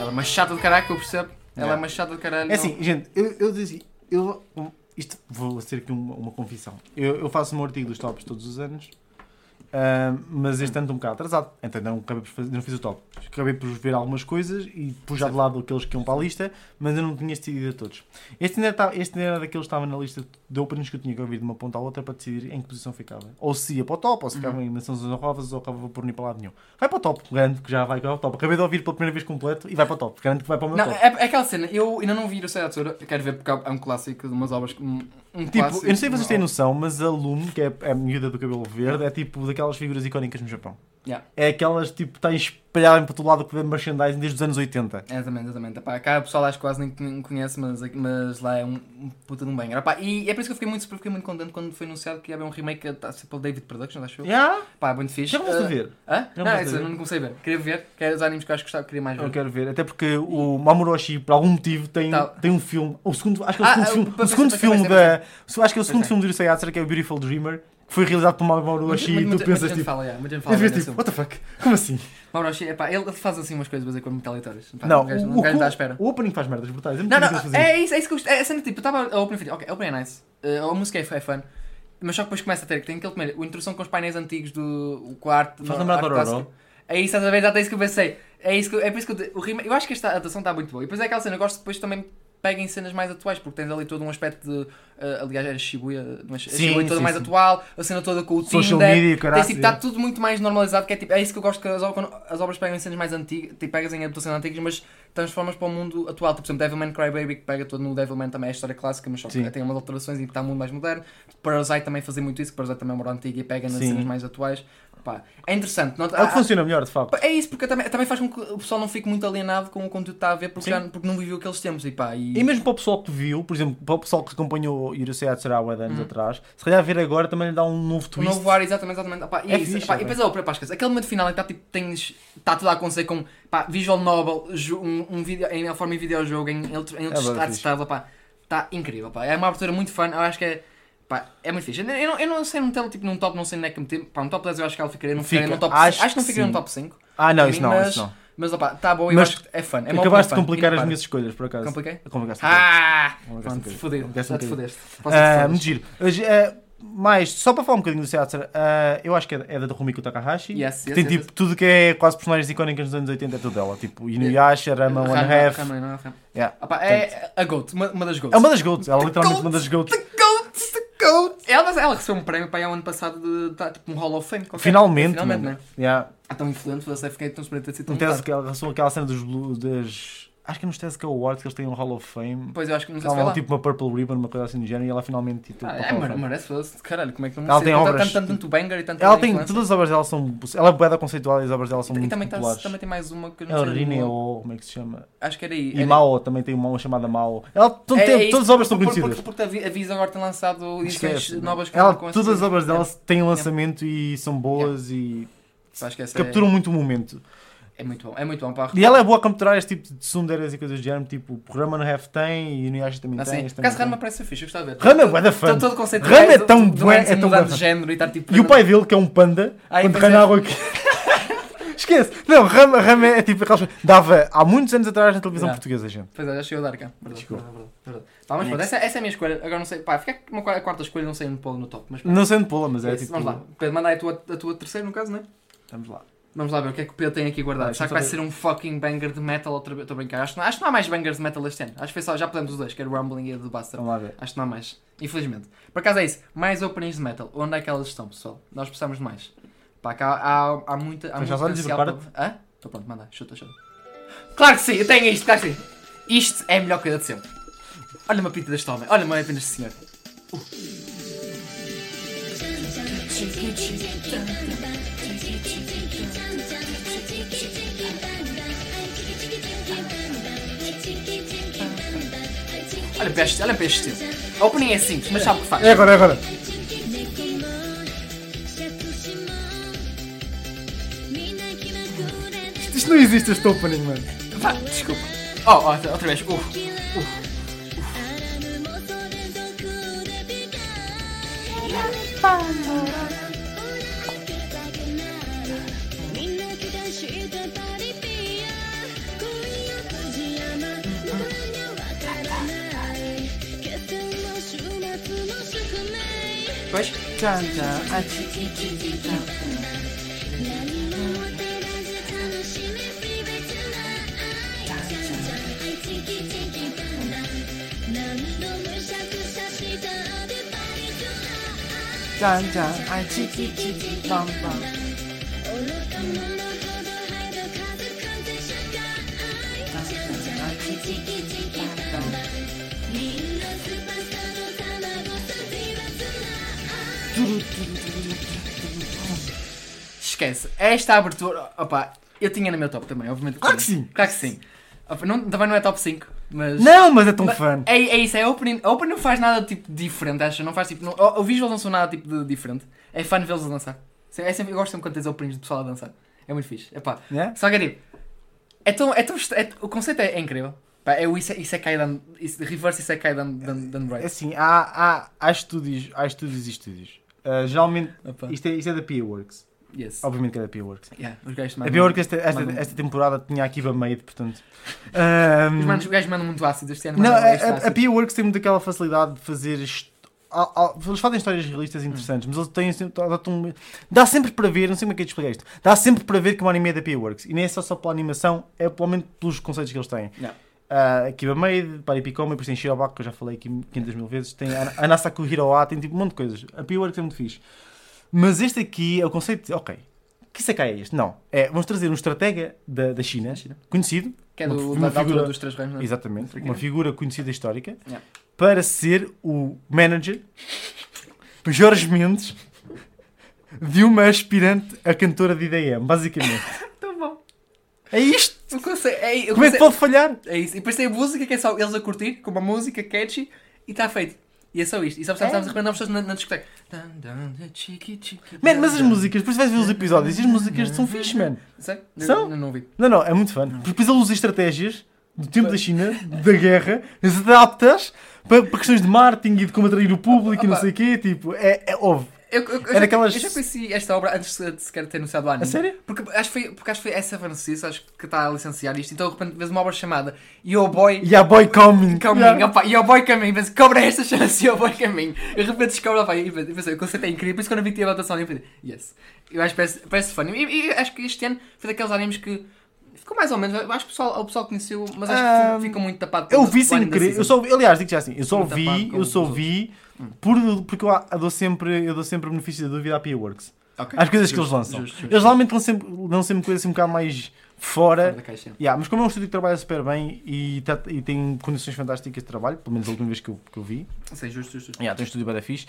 Ela é uma chata do caralho, que eu percebo. Ela é uma chata do caralho. É assim, gente, eu, eu dizia. Eu, isto, vou ter aqui uma, uma confissão. Eu, eu faço um artigo dos tops todos os anos, ah, mas este ano estou um bocado atrasado. Então não, acabei por fazer, não fiz o top. Acabei por ver algumas coisas e pus já de lado aqueles que iam para a lista, mas eu não tinha decidido a todos. Este ainda, está, este ainda era daqueles que estava na lista de openings que eu tinha que ouvir de uma ponta à outra para decidir em que posição ficava. Ou se ia para o top, ou se ficava em menções honrosas, ou acabava por nem para lado nenhum. Vai para o top, garanto que já vai para o top. Acabei de ouvir pela primeira vez completo e vai para o top. Garanto que vai para o meu Não, top. é, é aquela cena, eu ainda não vi o Sei Tsura, quero ver porque é um clássico de umas obras. Um, um Tipo, clássico, eu não sei se vocês têm noção, mas a Lume, que é a miúda do cabelo verde, é tipo daquelas figuras icónicas no Japão. Yeah. É aquelas, tipo, está espalhada para todo lado que vê merchandising desde os anos 80. Exatamente, exatamente. Epá, cá o pessoal acho que quase nem con- conhece, mas, mas lá é um, um puta de um banger. Epá, e é por isso que eu fiquei muito, fiquei muito contente quando foi anunciado que ia haver um remake a a pelo David Productions, acho eu. Yeah. Pá, muito fixe. Já começaste a Uh, ver? Hã? Já Não, isso ver? não comecei a ver. Queria ver, que era os animes que eu acho que gostava, queria mais ver. Eu quero ver, até porque o Mamoru Oshii, por algum motivo, tem, Tá. tem um filme, o segundo, acho que é o Ah, segundo ah, filme, o segundo filme da, acho que é o segundo é. filme do Yurusei Yatsura, que é o Beautiful Dreamer, que foi realizado por Muita- Oshii, e muita- tu muita pensas gente tipo, fala, yeah, muita gente e fala desse tipo, what the fuck, como assim? Mauro Oshii, epá, ele ele faz assim umas coisas em quando muito aleatórias. Pá, Não, um gajo, o, um gajo o, à espera. o opening faz merdas brutais, é Não, não, é isso, é isso que eu gostei. É cena tipo, eu estava a opening video, ok, a opening é nice. Uh, a música é, é fun. Mas só que depois começa a ter que tem aquele primeiro, a introdução com os painéis antigos do quarto. Faz lembrar do. É isso, estás a ver? Já é isso que eu pensei. É, isso que, eu- é por isso que eu, o remake- eu acho que esta adaptação está muito boa. E depois é aquela cena, eu gosto depois também pega em cenas mais atuais, porque tens ali todo um aspecto de. uh, aliás, era Shibuya, mas Sim, Shibuya toda sim, mais sim. atual, a cena toda com o Social Tinder. media, caralho. tipo, está tudo muito mais normalizado, que é tipo, é isso que eu gosto que as, ob- quando as obras pegam em cenas mais antigas, tipo, pegas em adaptações antigas, mas transformas para o mundo atual. Tipo, por exemplo, Devilman Crybaby, que pega todo no Devilman também é a história clássica, mas só que tem umas alterações e está um mundo mais moderno. Parasite também fazia muito isso, que Parasite também é uma obra antiga e pega nas cenas mais atuais. Pá, é interessante. Não, É o que funciona melhor, de facto. É isso, porque também, também faz com que o pessoal não fique muito alienado com o conteúdo que está a ver porque, já, porque não viveu aqueles tempos. E pá, e... E mesmo para o pessoal que viu, por exemplo, para o pessoal que acompanhou Yurusei Hatsurawa há anos Uhum. atrás, se calhar ver agora também lhe dá um novo twist. novo ar, exatamente, exatamente. Pá, e É é isso, fixe, pá, é e depois, oh, pá, esquece, aquele momento final em que está tipo, tens, está tudo a acontecer com pá, visual novel, um, um vídeo, em forma de videojogo, em, outro- em outros É pá, está incrível. Pá. É uma abertura muito fun, eu acho que é. Pá, é muito fixe. Eu, eu não, eu não sei meter tipo, num top, não sei nem é que meter. Pá, um top 10 eu acho que ela ficaria, não ficaria Fica. num top Acho 5. Acho que não ficaria num top 5. Ah, não, isso não, mas- isso não. Mas opá, está bom, eu Mas acho que é fun. É Acabaste de complicar as minhas escolhas, por acaso. Compliquei? Complicaste. Ah! Pronto, fodeu. Já te fodeste. Ah, muito giro. Ah, mais, só para falar um bocadinho do Seatzer, ah, eu acho que é, é da Rumiko Takahashi. Yes, yes, Tem yes, tipo yes. tudo que é quase personagens icónicas dos anos 80 é tudo dela. Tipo Inuyasha, Rama, One Half. Rama, é? Yeah. É a GOAT, uma, uma das GOATs. É uma das GOATs, ela é literalmente GOAT. uma das GOAts. Ela, ela recebeu um prémio para aí ao ano passado de tá, tipo um Hall of Fame. qualquer. Finalmente, Finalmente, mano. né? Yeah. Ah, tão influente, você fiquei tão surpreendido de tão notado. que ela lançou aquela cena dos, das. Acho que é nos Tezuka Awards que eles têm um Hall of Fame. Pois eu acho que não sei se Ela foi lá. tipo uma Purple Ribbon, uma coisa assim do género, e ela finalmente tipo, Ah, é, Fame. merece, caralho, como é que não Ela sei, tem tanto, obras- tanto, tanto banger e tanto Ela tem, todas as obras dela são. Ela é boeda conceitual e as obras dela são E muito também, tá- também tem mais uma que eu não Ela sei. Rine ou como é que se chama? Acho que era aí. E era- Mao também tem uma chamada Mao. Ela É- tem- é isso, todas as obras são conhecidas. Porque, porque a Vi- a Visa agora tem lançado edições novas com Ela, todas as obras dela têm lançamento e são boas e Acho que capturam muito o momento. É, é muito bom. É muito bom para E ela é boa a capturar este tipo de sunderas e coisas do género, tipo, o programa no Half tem e o Inuyasha também Assim, tem. este por acaso também Rama tem. parece ser fixe, eu gostava de ver. Rama é bué da fã. todo- o conceito é do- tão bué, é tão bué de género e estar tipo. E o pai dele, que é um panda, quando cai é. na água aqui. [LAUGHS] Esquece. Não, Rama, Rama é tipo aquelas Dava há muitos anos atrás na televisão portuguesa, gente. Pois é, já chegou a dar cá. Verdade, verdade. Pá, mas pronto, essa, essa é a minha escolha. Agora não sei. Pá, fica uma a quarta escolha, não sei onde pô-la no top. Mas Não sendo pula, mas é tipo. Vamos lá. Manda aí a tua, a tua terceira, no caso, não é? Vamos lá. Vamos lá ver o que é que o Pedro tem aqui guardado. Ah, Será que vai eu ser um fucking banger de metal outra vez? Estou a brincar. Acho, que não- acho que não há mais bangers de metal este ano. Acho que foi só, já podemos os dois, que era o Rumbling e a do Buster. Vamos lá ver. Acho que não há mais. Infelizmente. Por acaso é isso. Mais openings de metal. Onde é que elas estão, pessoal? Nós precisamos de mais. Pá, cá há, há, muita. Há Fecha os olhos e potencial prepara-te. para- Hã? Estou pronto, manda. Chuta, chuta. Claro que sim, eu tenho isto, claro que sim. Isto é a melhor coisa de sempre. Olha uma pinta deste homem. Olha uma pinta deste senhor. Olha para este, olha para este estilo. A opening é simples, mas sabe o que faz. É agora, é agora. Isto não existe este opening, mano. Vá, desculpa. Oh, oh, outra outra vez. Uh. Pois? 转转，爱滋滋滋滋滋滋。转转，爱滋滋滋滋滋滋。转转，爱滋滋滋滋滋滋。Esquece. Esta abertura. Opa, eu tinha no meu top também, obviamente. Claro que sim. Claro que sim. Opa, não, também não é top 5, mas. Não, mas é tão Mas- fã. É, é isso, é opening. A opening não faz nada tipo diferente, acho. Não faz tipo. Não, o, visual não são nada tipo de diferente. É fã vê-los a dançar. É sempre, eu gosto sempre quando tens openings de pessoal a dançar. É muito fixe. Epá, Yeah? só que é tipo. É tão, é tão, é- o conceito é, é incrível. Pá, é o Ise- Isekai Dan. Ise- Reverse Isekai Dan, Dan, Dan É Bright. assim, há, há, há estúdios, há estúdios e estúdios. Uh, geralmente, Opa, isto é, isto é da Pia Works. Yes. Obviamente que é da Pia Works. Yeah, os gajos A mandam. Pia Works esta, esta, mandam- esta temporada tinha a Kiba Made, portanto. Os, Um, manos, os gajos mandam muito ácido este ano. Não, mandam a, a, a ácido. Pia Works tem muito aquela facilidade de fazer. hist- Eles fazem histórias realistas interessantes, mas eles têm sempre. dá- sempre para ver, não sei como é que é de explicar isto. Dá sempre para ver que uma anime é da Pia Works. E nem é só, só pela animação, é pelo menos pelos conceitos que eles têm. Yeah. A Kiba Made, Paripicoma, depois tem Shirobako, que eu já falei aqui 500 mil vezes. Tem a, a Nasaku Hiroa, tem tipo um monte de coisas. A Pia Works é muito fixe. Mas este aqui é o conceito de. Ok, que Isekai é este? Não. É, vamos trazer um estratega da, da China, China. conhecido, Que é uma- do, uma da, da figura- dos três reinos. não é? Exatamente, uma figura conhecida histórica, Yeah. para ser o manager Jorge Mendes de uma aspirante a cantora de IDM, basicamente. [LAUGHS] Tão bom. É isto! Consigo, é, Como é que pode falhar? É isso. E depois tem a música que é só eles a curtir, com uma música catchy, e está feito. E é só isto. E só precisamos de repente não pessoas na, na discoteca. Man, mas as músicas, depois vais ver os episódios e as músicas são fixe, man. Sei? São? eu não ouvi. Não, não, é muito fã. Porque depois ele usa estratégias do tempo da China, da guerra, [LAUGHS] as adaptas para, para questões de marketing e de como atrair o público e não Opa. sei o quê. Tipo, é, é óbvio. Eu, eu, eu, já, daquelas- eu já conheci esta obra antes de sequer ter anunciado o anime. A sério? Porque acho que foi, porque acho que foi essa Francisco, acho que está a licenciar isto. Então de repente vês uma obra chamada Yo Boy a boy coming. Coming. Yeah. Opa, Yo Boy Coming. Penso, cobra esta [LAUGHS] chama-se Yo Boy Coming. E de repente descobre, opa, e penso, o conceito é incrível. Por isso quando eu vi que tinha adaptação, eu pensei, yes. Eu acho que parece, parece fun. E, e acho que este ano foi daqueles animes que ficou mais ou menos. Eu acho que o pessoal, o pessoal conheceu, mas acho que ficou- muito tapado. Eu vi sem querer. Eu só, aliás, digo já assim, eu só Muito vi, eu só os por, porque eu, eu dou sempre, eu dou sempre o benefício da dúvida à PA Works. Ok. Às coisas que eles lançam. justo, justo. Eles realmente lançam sempre, lançam sempre coisas assim um bocado mais Fora fora. da caixa. Yeah, mas como é um estúdio que trabalha super bem e, tá- e tem condições fantásticas de trabalho, pelo menos a última vez que eu, que eu vi, Sei, justo, justo. yeah, tem um estúdio bem fixe,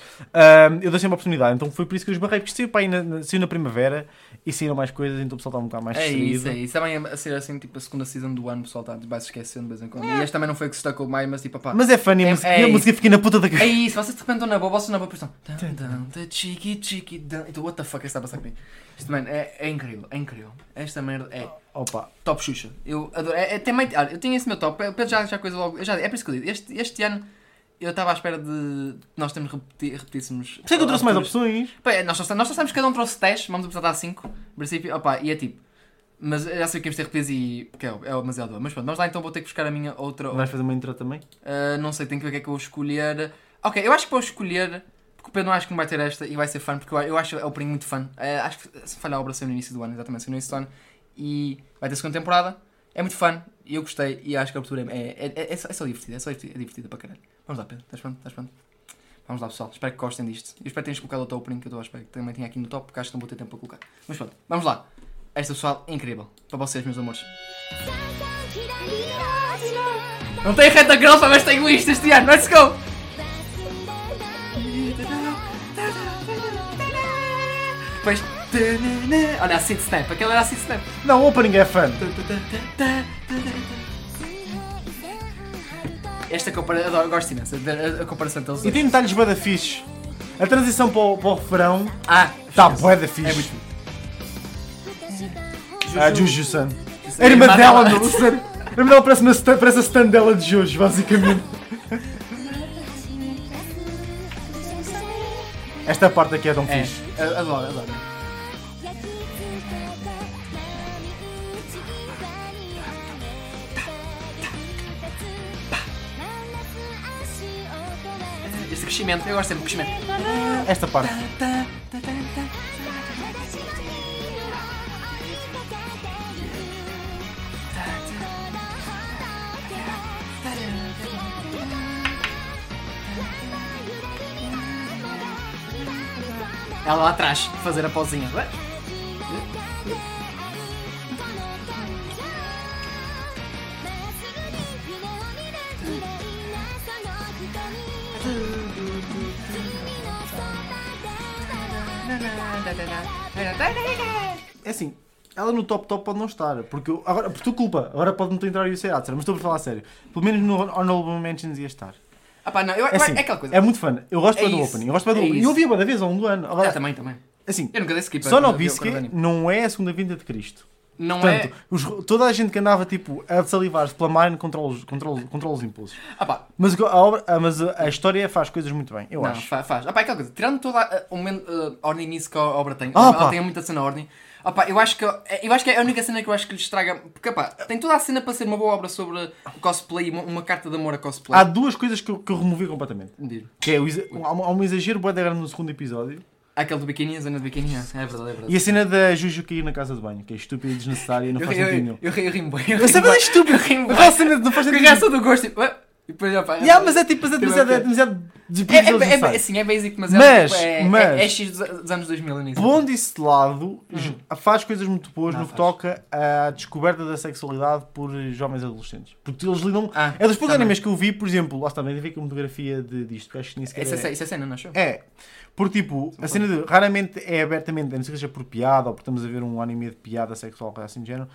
eu dou sempre a oportunidade. Então foi por isso que eu esbarrei, porque saiu, para na, na, saiu na primavera e saíram mais coisas, então o pessoal está um bocado mais É distraído. isso, é isso. Também a ser assim, tipo, a segunda season do ano, o pessoal está vai se esquecendo de vez em quando. E este também não foi o que se destacou mais, mas tipo, pá. Mas é funny, a É- música, é e a música fica na puta da É cabeça. isso, vocês de repente estão na boa, vocês na boa, depois estão. Chiqui, chiqui. Então, what the fuck é que está a passar comigo? Isto, mano, é, é incrível, é incrível. Esta merda é Opa, top Xuxa. Eu adoro. É, é, também, eu tenho esse meu top, eu já, já coisa logo. eu já, é por isso que eu digo, este, este ano eu estava à espera de nós termos repeti, repetíssemos. por isso é que eu trouxe mais opções. Pá, é, nós, só, nós só sabemos que cada um trouxe 10, vamos apresentar 5. No princípio, opá, e é tipo. Mas já sei que íamos ter repetidos e. Porque é, é demasiado. Mas pronto, vamos lá então, vou ter que buscar a minha outra. Vais fazer uma intro também? Uh, não sei, tenho que ver o que é que eu vou escolher. Ok, eu acho que vou escolher. Porque o Pedro não acho que não vai ter esta e vai ser fã, porque eu, acho a opening muito fã. Uh, acho que se falha a obra saiu no início do ano, exatamente, saiu no início do ano. E vai ter segunda temporada. É muito fã e eu gostei. E acho que a abertura é, é, é, é só, é só divertida, é só divertida, é divertida para caralho. Vamos lá, Pedro, estás pronto? Estás pronto? Vamos lá, pessoal. Espero que gostem disto. Eu espero que tenhas colocado outra opening que eu estou à espera que também tinha aqui no top, porque acho que não vou ter tempo para colocar. Mas pronto, vamos lá. Esta pessoal é incrível. Para vocês, meus amores. Não tem reta grossa, mas tenho isto este ano. Let's go! Depois. Olha, a Seed Snap. Aquela era a Seed Snap. Não, o opening é fã. Esta comparação. Eu gosto imenso. A, a comparação deles. E tem detalhes bué da fixe. A transição para o, para o refrão Ah! está bué da fixe. É muito A Juju-san. É A irmã dela. A irmã dela parece, uma, sta- parece a stand dela de Jojo, basicamente. Esta parte aqui é tão É, fixe. adoro, adoro. Este crescimento, eu gosto sempre do crescimento. Esta parte. Ela lá atrás, fazer a pausinha. É assim, ela no top top pode não estar. Porque eu- agora, por tua culpa, agora pode não ter entrar e ser mas estou a falar sério. Pelo menos no Honorable Mentions ia estar. Ah pá, não, eu, É assim, é aquela coisa. é muito fã. Eu gosto É do opening. Eu gosto bem do É opening. E eu ouvi a da vez ao longo do ano. Agora, Ah, também, também. assim, Eu nunca dei skip. só eu- no eu- eu- Bisque eu- eu- não é a segunda vinda de Cristo. Não Portanto, é. os- toda a gente que andava tipo, a salivar-se pela Mine controla os, impulsos. Ah pá, Mas, a, obra, a- mas a, a história faz coisas muito bem, eu não, acho. fa- faz. Ah pá, é aquela coisa. Tirando toda a, momento, uh, a ordem nisso que a obra tem. Ah, ela pá. tem muita cena ordem. Pá, eu acho que eu acho que é a única cena que eu acho que lhe estraga. Porque pá, tem toda a cena para ser uma boa obra sobre o cosplay, uma, uma carta de amor a cosplay. Há duas coisas que eu, que eu removi completamente. Diz. Que é, o há um, há um exagero da grande no segundo episódio. Aquele do biquíni, a zona do biquíni, é verdade, é verdade. E a cena da Juju cair na casa de banho, que é estúpida e desnecessária e não Eu faz ri- sentido eu- nenhum. Eu ri- eu rimo bem. Eu sei, mas é estúpido. Eu rimo bem. Aquela cena não faz Porque a sentido nenhum. reação do gosto, tipo, "Ah", E depois, opa, Yeah, mas é tipo, mas é Tipo, demasiado, é demasiado É, é, é, é, assim, é basic, mas, é, Mas- tipo, é, mas- é, é X dos, anos 2000 nisso. Pondo isso de lado, j- faz coisas muito boas Não, no que faz. toca à descoberta da sexualidade por jovens adolescentes. Porque eles lidam. Ah, É dos poucos também. animes que eu vi, por exemplo, lá está, nem vi com a fotografia de, disto, que acho que nem sequer Isso é- é, isso é cena, não achou? É, porque tipo, a cena de raramente é abertamente, a não ser que seja por piada ou porque estamos a ver um anime de piada sexual, coisa assim de género.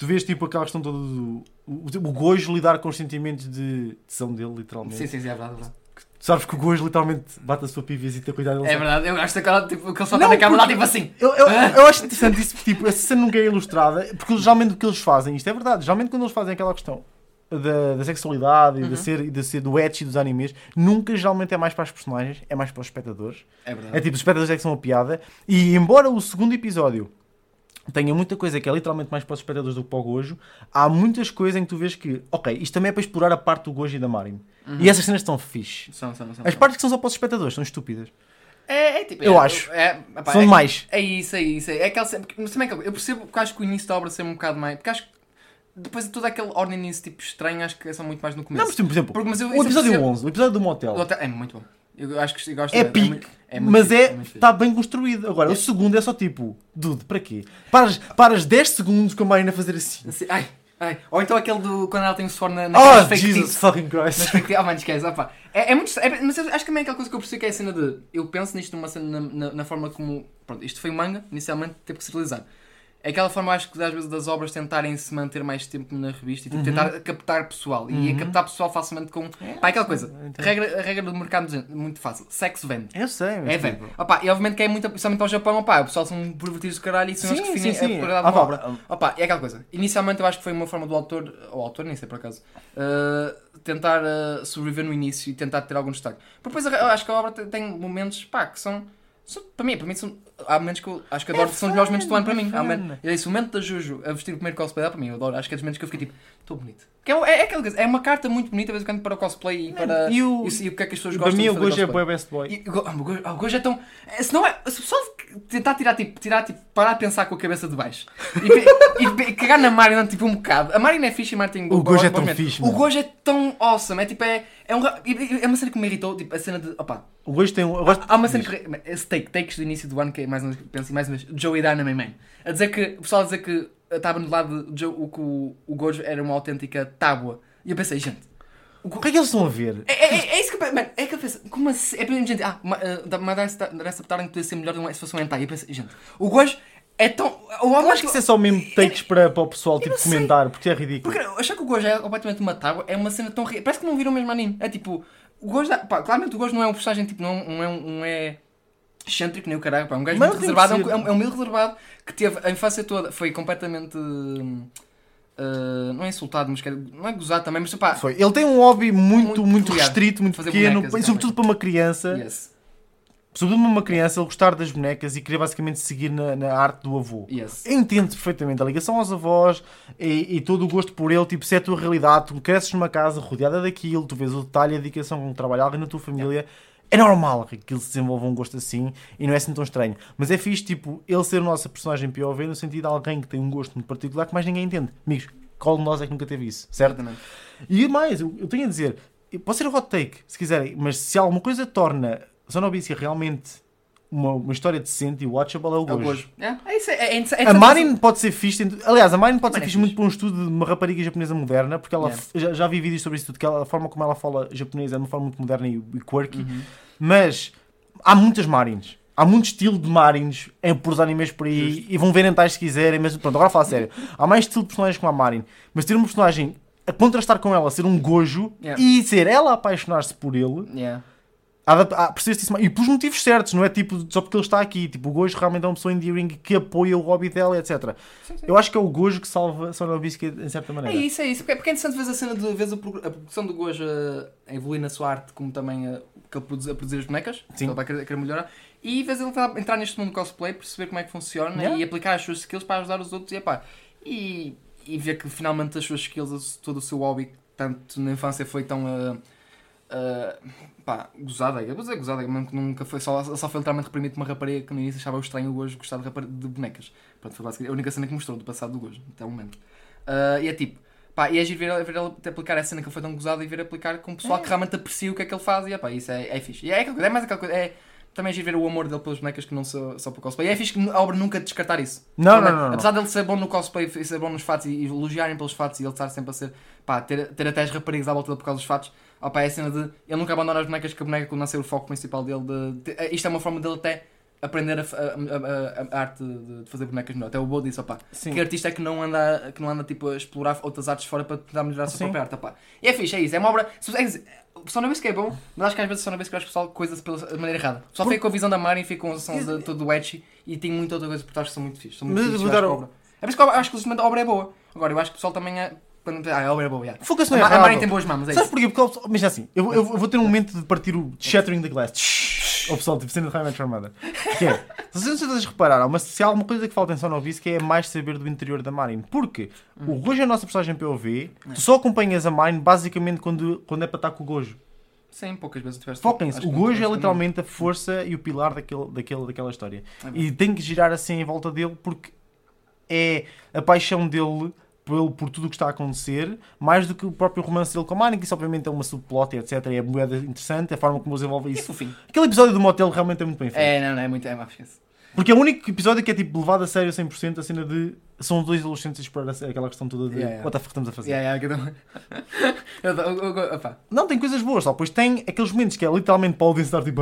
Tu vês tipo aquela questão toda do. O, o gojo lidar com os sentimentos de tesão dele, literalmente. Sim, sim, sim, é verdade. É verdade, Tu sabes que o gojo literalmente bate a sua e tem cuidado dele. é verdade. eu gosto daquela, tipo, que ele só está na cama lá, tipo assim. Eu, eu, [LAUGHS] eu acho interessante isso, tipo, essa cena nunca é ilustrada, porque geralmente o que eles fazem, isto é verdade, geralmente quando eles fazem aquela questão da, da sexualidade e Uhum. de, ser, e de ser do ecchi dos animes, nunca geralmente é mais para os personagens, é mais para os espectadores. É verdade. É tipo, os espectadores é que são a piada. E embora o segundo episódio tenha muita coisa que é literalmente mais para os espectadores do que para o Gojo, há muitas coisas em que tu vês que, ok, isto também é para explorar a parte do Gojo e da Marin. E essas cenas estão fixe. São, são, são. As partes que são só para os espectadores são estúpidas. É, é tipo. Eu é, acho. É, epá, São é, mais. É isso, é isso. É aquela mas também é Eu percebo que acho que o início da obra ser um bocado mais. Porque acho que depois de toda aquela ordem início tipo estranho, acho que é só muito mais no começo. Não, mas por exemplo, Porque, mas eu, o episódio percebo. 11, o episódio do motel. O hotel- É muito bom. Eu acho que gosto É de- pique, muito- é muito mas fixe, é, muito fixe. está bem construído. Agora, o segundo é só tipo, dude, para quê? Paras, paras 10 segundos com a Marina a fazer assim. Assim, Ai, ai. Ou então aquele do. Quando ela tem o suor na, Oh, naquelas fake Jesus teeth. fucking Nas Christ. fake teeth. Oh, mano, esquece. opa. É, é muito. É, mas eu acho que também é aquela coisa que eu percebi que é a cena de. Eu penso nisto numa cena na, na, na forma como. Pronto, isto foi um manga, inicialmente teve que se realizar. É aquela forma, acho que às vezes das obras tentarem se manter mais tempo na revista e tipo, tentar captar pessoal. E a captar pessoal facilmente com. Pá, aquela coisa. A regra, a regra do mercado é muito fácil. Sexo vende. Eu sei, mas É, tipo, velho. Opa, e obviamente que é muito, principalmente ao Japão, opa, o pessoal são pervertidos do caralho e são eles que Sim, definem sim, sim. a Ah, obra. Opa, é aquela coisa. Inicialmente eu acho que foi uma forma do autor, ou autor, nem sei por acaso, uh, tentar uh, sobreviver no início e tentar ter algum destaque. Depois acho que a obra tem- tem momentos, pá, que são. Para mim, para mim são. Há momentos que eu acho que adoro, É são os melhores momentos do ano para mim. é Há momentos- e esse momento da Juju a vestir o primeiro cosplay dela para mim, eu adoro. Acho que é dos momentos que eu fiquei tipo, estou bonito. Que é, é, é aquela é uma carta muito bonita, de em quando, para o cosplay e para. E o- e, e o que é que as pessoas para gostam mim de o fazer Gojo é boy best boy. E o ah, o Gojo- ah, o Gojo é tão. é, Se não é. Se o pessoal tentar tirar tipo, tirar, tipo, parar a pensar com a cabeça de baixo e, e pe- cagar na Marina tipo um bocado. A Marina é fixe e tem O Gojo é tão fixe, O. Gojo é tão awesome. É tipo. É, é, um, e- e- é uma cena que me irritou. Tipo, a cena de. Opa. O Gojo tem um. eu gosto- Há uma cena que. Take, takes do início do ano que é mais uma vez. Penso mais vez. Joey Dynamite Man. A dizer que. O pessoal a dizer que estava no lado de Joe, o que o, o Gojo era uma autêntica tábua. E eu pensei, gente. O que é que eles estão a ver? É, é, é isso que eu. Mano, é que eu penso. Como assim? É para gente. Ah, ma- da Madara Receptaram que podia ser melhor se fosse um hentai. Eu pensei, gente. O Gojo é tão. O Eu acho que isso é só mesmo takes para, para o pessoal tipo, sei. comentar, porque é ridículo. Porque achar que o Gojo é completamente uma tábua é uma cena tão. Parece que não viram o mesmo anime. É tipo. O Gojo. Pá, claramente o Gojo não é um personagem tipo. Não, não é. um- Não é excêntrico nem o caralho. Pá, é um gajo Mas muito reservado. É um, é um, meio reservado que teve a infância toda. Foi completamente. uh, não é insultado, mas não é gozado também. Mas pá. Foi. Ele tem um hobby muito, Muito muito, restrito, muito Fazer pequeno, bonecas, e sobretudo para uma criança. Yes. Sobretudo para uma criança, ele gostar das bonecas e querer basicamente seguir na, na arte do avô. Yes. Entendo perfeitamente a ligação aos avós e, e todo o gosto por ele, tipo, se é a tua realidade, tu cresces numa casa rodeada daquilo, tu vês o detalhe e a dedicação com que trabalha alguém na tua família, é normal que ele se desenvolva um gosto assim e não é assim tão estranho. Mas é fixe, tipo, ele ser o nosso personagem POV no sentido de alguém que tem um gosto muito particular que mais ninguém entende. Amigos, qual de nós é que nunca teve isso, certo? Certamente. E mais, eu, eu tenho a dizer, pode ser o hot take, se quiserem, mas se alguma coisa torna Sonobicia realmente uma, uma história decente e watchable, é o É o Gojo. Gojo. É, é isso. É, é, é, é A Marin pode ser fixe, aliás, a Marin pode ser é fixe muito para um estudo de uma rapariga japonesa moderna, porque ela já, já vi vídeos sobre isso tudo, que ela- a forma como ela fala japonês é de uma forma muito moderna e, e quirky, Uhum. mas há muitas Marins. Há muito estilo de Marins em, por os animes por aí e vão ver em tais se quiserem, mas pronto, agora fala a sério. Há mais estilo de personagens como a Marin, mas ter um personagem a contrastar com ela, ser um gojo Yeah. e ser ela apaixonar-se por ele, Yeah. Há de- há- precisa disso mais. E pelos motivos certos, não é tipo só porque ele está aqui. Tipo, o Gojo realmente é uma pessoa endearing que apoia o hobby dela, etc. Sim, sim. Eu acho que é o Gojo que salva Sonobisky em certa É maneira. isso, é isso. Porque, porque é interessante ver a cena de ver a, pro- a produção do Gojo a evoluir na sua arte, como também a, que ele produz, a produzir as bonecas, Sim. ele vai querer, querer melhorar, e vês ele entrar neste mundo do cosplay, perceber como é que funciona Yeah. e aplicar as suas skills para ajudar os outros e, epá, e, e ver que finalmente as suas skills, todo o seu hobby, tanto na infância foi tão. ah, ah, pá, gozada, eu vou dizer gozada, mesmo que nunca foi só, só foi literalmente reprimido uma rapariga que no início achava estranho o Gojo gostar de, de bonecas. Pronto, foi basicamente a única cena que mostrou do passado do Gojo, até o momento. Ah, e é tipo, pá, e é giro ver, ver ele aplicar essa cena que ele foi tão gozado e ver aplicar com o pessoal que realmente aprecia o que é que ele faz e pá, isso é, é fixe. E é, é mais aquela coisa, é também é giro ver o amor dele pelas bonecas que não só, só para cosplay. E é fixe que a obra nunca descartar isso. Não, não, não, não. Apesar dele ser bom no cosplay e ser bom nos fatos e, e elogiarem pelos fatos e ele estar sempre a ser, pá, ter, ter até as raparigas à volta dele por causa dos fatos. Pá, é a cena de ele nunca abandona as bonecas que a boneca quando nascer o foco principal dele. De, de- isto é uma forma dele até aprender a, a- a- a- a arte de, de fazer bonecas melhor. Até o Bo disse, opá, Sim. que artista é que não anda, que não anda tipo, a explorar outras artes fora para tentar melhorar a sua Sim. própria arte. Opá. E é fixe, é isso. É uma obra. É, só não vê que é bom, mas acho que às vezes só não vê que o pessoal coisa pela de maneira errada. Só fica com a visão da Mari, fica com a som de todo edgy e tem muita outra coisa por trás que são muito fixe. São muito Mas eu fixe, eu acho dar que a obra. É por isso que eu acho que a obra é boa. Agora, eu acho que o pessoal também é. Quando- Ah, a obra é boa, já. Foca-se A, no Ma- a errado. Mari tem boas mamas, é Sabes isso. porquê? Porque, o- mas assim, eu, eu, eu vou ter um momento de partir o Shattering the Glass. O pessoal, tipo, sendo de Met Your Mother. Que é, se vocês repararam, mas se há alguma coisa que falta em Son of Beast que é mais saber do interior da Marin. Porque o Gojo é a nossa personagem POV, tu só acompanhas a Marin basicamente quando, quando é para estar com o Gojo. Sim, poucas vezes tiveste. Foquem-se, acho o que não Gojo é tiveste literalmente a força e o pilar daquele, daquele, daquela história. É E tem que girar assim em volta dele porque é a paixão dele por, por tudo o que está a acontecer, mais do que o próprio romance dele com a que isso obviamente é uma subplot, etc. E é moeda interessante, a forma como eles envolvem E isso. Aquele episódio do motel realmente é muito bem feito. É, não, não, é muito. É, esquece. Porque é o único episódio que é tipo levado a sério 100%, a cena de. São dois adolescentes a explorar aquela questão toda de. Yeah, yeah. What the fuck estamos a fazer? Yeah, yeah, [LAUGHS] eu, eu, eu, eu. Não, tem coisas boas, só. Pois tem aqueles momentos que é literalmente para alguém estar tipo.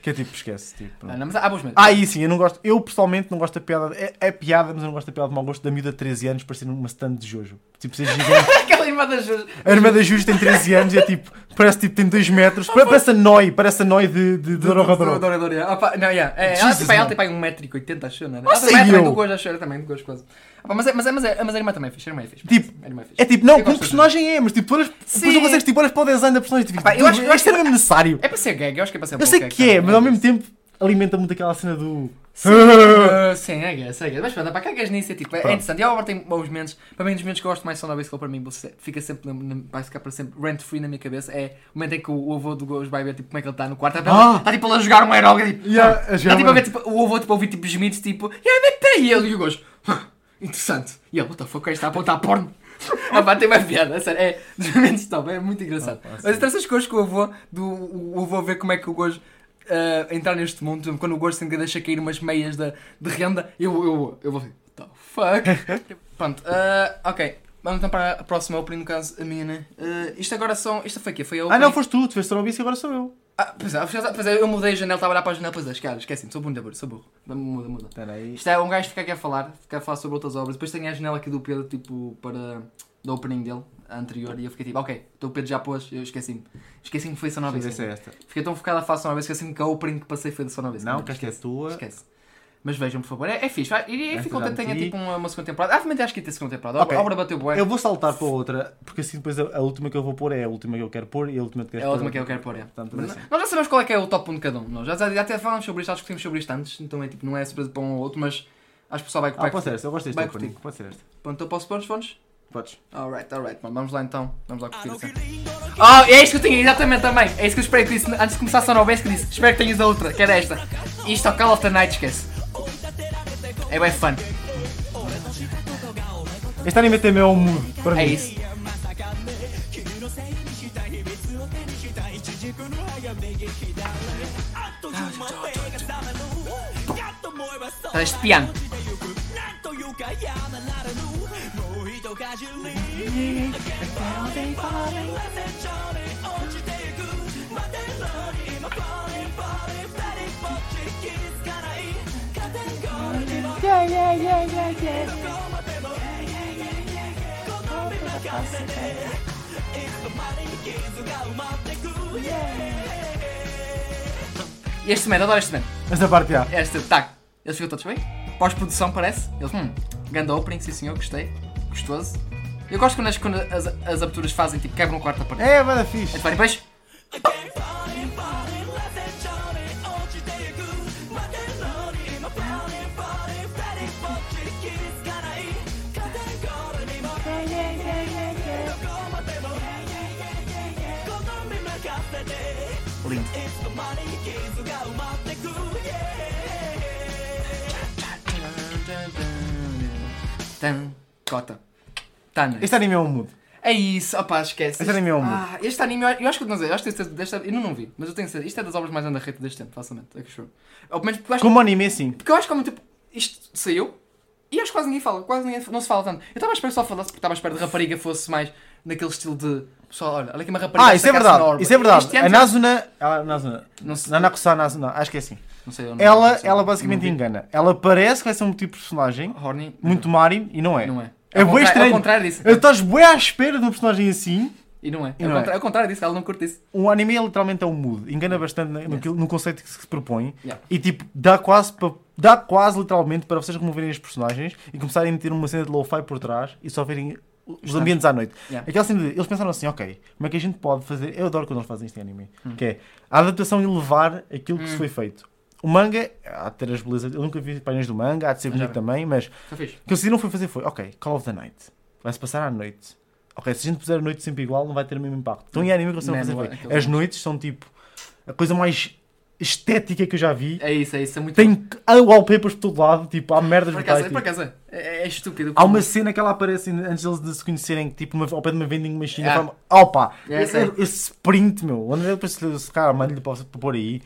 Que é tipo, esquece. Tipo. Ah, não, mas há bons momentos. Ah, e sim, eu não gosto. Eu pessoalmente não gosto da piada. É, é piada, mas eu não gosto da piada de mau gosto da miúda de 13 anos parecendo uma stand de Jojo. Tipo, ser gigante. [LAUGHS] Aquela irmã das A irmã da Juju tem 13 anos e é tipo. Parece tipo, tem 2 metros. Pare- Parece a Noi, parece a Noi de, de, de Dorohedoro. Dorohedoro. Opa, não, yeah. é, ela, tipo, ela man. tem pai 1,80m, acho, não é? Não Ela é eu. do gosto, acho, era também do gosto quase. Opa, mas, é, mas, é, mas, é, mas a irmã também é fixe, a irmã é fixe. Tipo, a irmã é fixe. É tipo, não, Eu como gosto personagem é, mas tipo, olhas, depois Sim. tu consegues, tipo, olhas para o design da personagem e tipo, Pá, eu acho- eu acho isto é mesmo necessário. É para ser gag, eu acho que é para ser Eu sei que é, mas ao mesmo tempo alimenta muito aquela cena do. Sim, [LAUGHS] uh, sim, é gay, é gay. Mas pronto, para cagas nisso é tipo, é, é Pronto. interessante. E a obra tem bons momentos. Para mim, um dos momentos que eu gosto mais são na vez que para mim você- fica sempre, na- na- vai ficar para sempre rent free na minha cabeça. É o momento em que o, o avô do Gojo vai ver tipo, como é que ele está no quarto. Está, Ah! está tipo ele a jogar um aerógrafo. Tipo, Yeah, a está tipo a uma- ver tipo, o avô tipo, a ouvir tipo gemidos tipo, yeah, mas peraí, ele e o Gojo. Interessante. E ele, what the fuck, está a apontar porno. [LAUGHS] Ah pá, tem mais piada, sério, é [LAUGHS] momentos top, é muito engraçado. Ah, pá, Mas entre essas coisas que o avô, do, o avô ver como é que o Gojo ah, entrar neste mundo, quando o Gojo sempre deixa cair umas meias de, de renda, eu, eu, eu vou ver, what the fuck? [LAUGHS] Pronto, ah, ok. Vamos então para a próxima opening, no caso, a minha, né? Ah, isto agora são. Isto foi o quê? Foi a Ah, opening? não, foste tu, tu fez Sonobice e agora sou eu. Ah, pois é, pois é, eu mudei a janela, estava a olhar para a janela, pois é, cara, esqueci-me, sou burro, sou burro. Muda, muda. Espera aí. Isto é um gajo que fica aqui a falar, fica a falar sobre outras obras. Depois tem a janela aqui do Pedro, tipo, para. da opening dele, a anterior, e eu fiquei tipo, ok, então o Pedro já pôs, eu esqueci-me. Esqueci-me que foi Só Deixa eu Nova ver se é esta. Fiquei tão focado a falar Só Nova esqueci-me que a opening que passei foi de Só Nova Não, que esta é tua. Esquece. Mas vejam, por favor, é, é fixe. vai- E, e Esta fico contente que tenha tipo uma, uma segunda temporada. Ah, realmente acho que ia ter segunda temporada. Ok. A obra bateu bué. Eu vou saltar para outra, porque assim depois a, a última que eu vou pôr é a última que eu quero pôr e a última que queres É a última pôr. que eu quero pôr, é. Portanto, Mas assim. Nós já sabemos qual é que é o top 1 de cada um. Nós já, já, já até falamos sobre isto, já discutimos sobre isto antes, então é tipo, não é surpresa para um ou outro, mas acho que o pessoal vai, Ah, vai pode ser esta, eu gosto deste vai curtir. Pode ser esta. Pronto, então posso pôr os fones? Podes. Alright, alright, mano. Vamos lá então. Vamos lá curtir assim. Oh, é isto que eu tinha, exatamente também. É isso que eu esperei que disse antes de começar a sonar o que disse. Espero que tenhas a outra, que era esta. Isto é o Call of the Night, esquece. É bem fun. Este anime também é um mood para É mim. isso. Tá este piano. E este momento, adoro este momento. Esta parte já. Este, tá. Eles ficam todos bem. Pós-produção parece. Eles, hum, ganda opening, sim senhor, gostei. Gostoso. Eu gosto quando as, quando as, as aberturas fazem, tipo, quebram o quarto a partir. É, vai dar fixe. É cota. Tá nice. Este anime é um mood. É isso, opá, esquece. Este anime é um mood. Ah, este anime, eu acho que não sei, eu acho que desta, eu não, não vi, mas eu tenho certeza. Isto é das obras mais underrated deste tempo, facilmente. É que juro. Ou pelo menos acho, Como anime, sim. porque eu acho que como tipo, isto saiu e acho que quase ninguém fala, quase ninguém, não se fala tanto. Eu estava à espera que só falasse porque estava à espera de rapariga fosse mais naquele estilo de. Pessoal, olha, olha aqui uma rapariga. Ah, isso é verdade. Isso é verdade. A Nazuna. A Nazuna. Não sei- Nanakusa Nazuna. Acho que é assim. Não sei, não- Ela, não sei. ela basicamente engana. Ela parece que vai ser um tipo de personagem Horny. muito Marin e não é. Não é. É contrário- estranho. Ao contrário disso. Eu Estás bué à espera de um personagem assim. E não é. E Ao não é. ao contrário disso, ela não curte isso. O anime é literalmente é um mood. Engana bastante no, Yes. no conceito que se propõe. Yeah. E tipo, dá quase, dá quase literalmente para vocês removerem os personagens e começarem a meter uma cena de lo-fi por trás e só verem os Está. ambientes à noite. Yeah. Aquela cena de, eles pensaram assim, ok, como é que a gente pode fazer. Eu adoro quando eles fazem isto em anime. Hum. Que é a adaptação e levar aquilo que se Hum. foi feito. O manga, há de ter as belezas. Eu nunca vi páginas do manga, há de ser bonito vi. também, mas o que eles decidiram foi fazer foi, ok, Call of the Night. Vai-se passar à noite. Ok, se a gente puser a noite sempre igual, não vai ter o mesmo impacto. Então em anime o que eles fazer foi, as noites são tipo a coisa mais estética que eu já vi. É isso, é isso. É muito Tem há wallpapers por todo lado, tipo, há merdas Por acaso, por tipo. acaso é, é estúpido. Há uma cena que ela aparece antes deles de se conhecerem, tipo, uma, ao pé de uma vending machine. Ah. Yeah. Opa! Yeah, esse, sei. esse sprint, meu. Onde é que esse cara, mano, lhe posso pôr aí?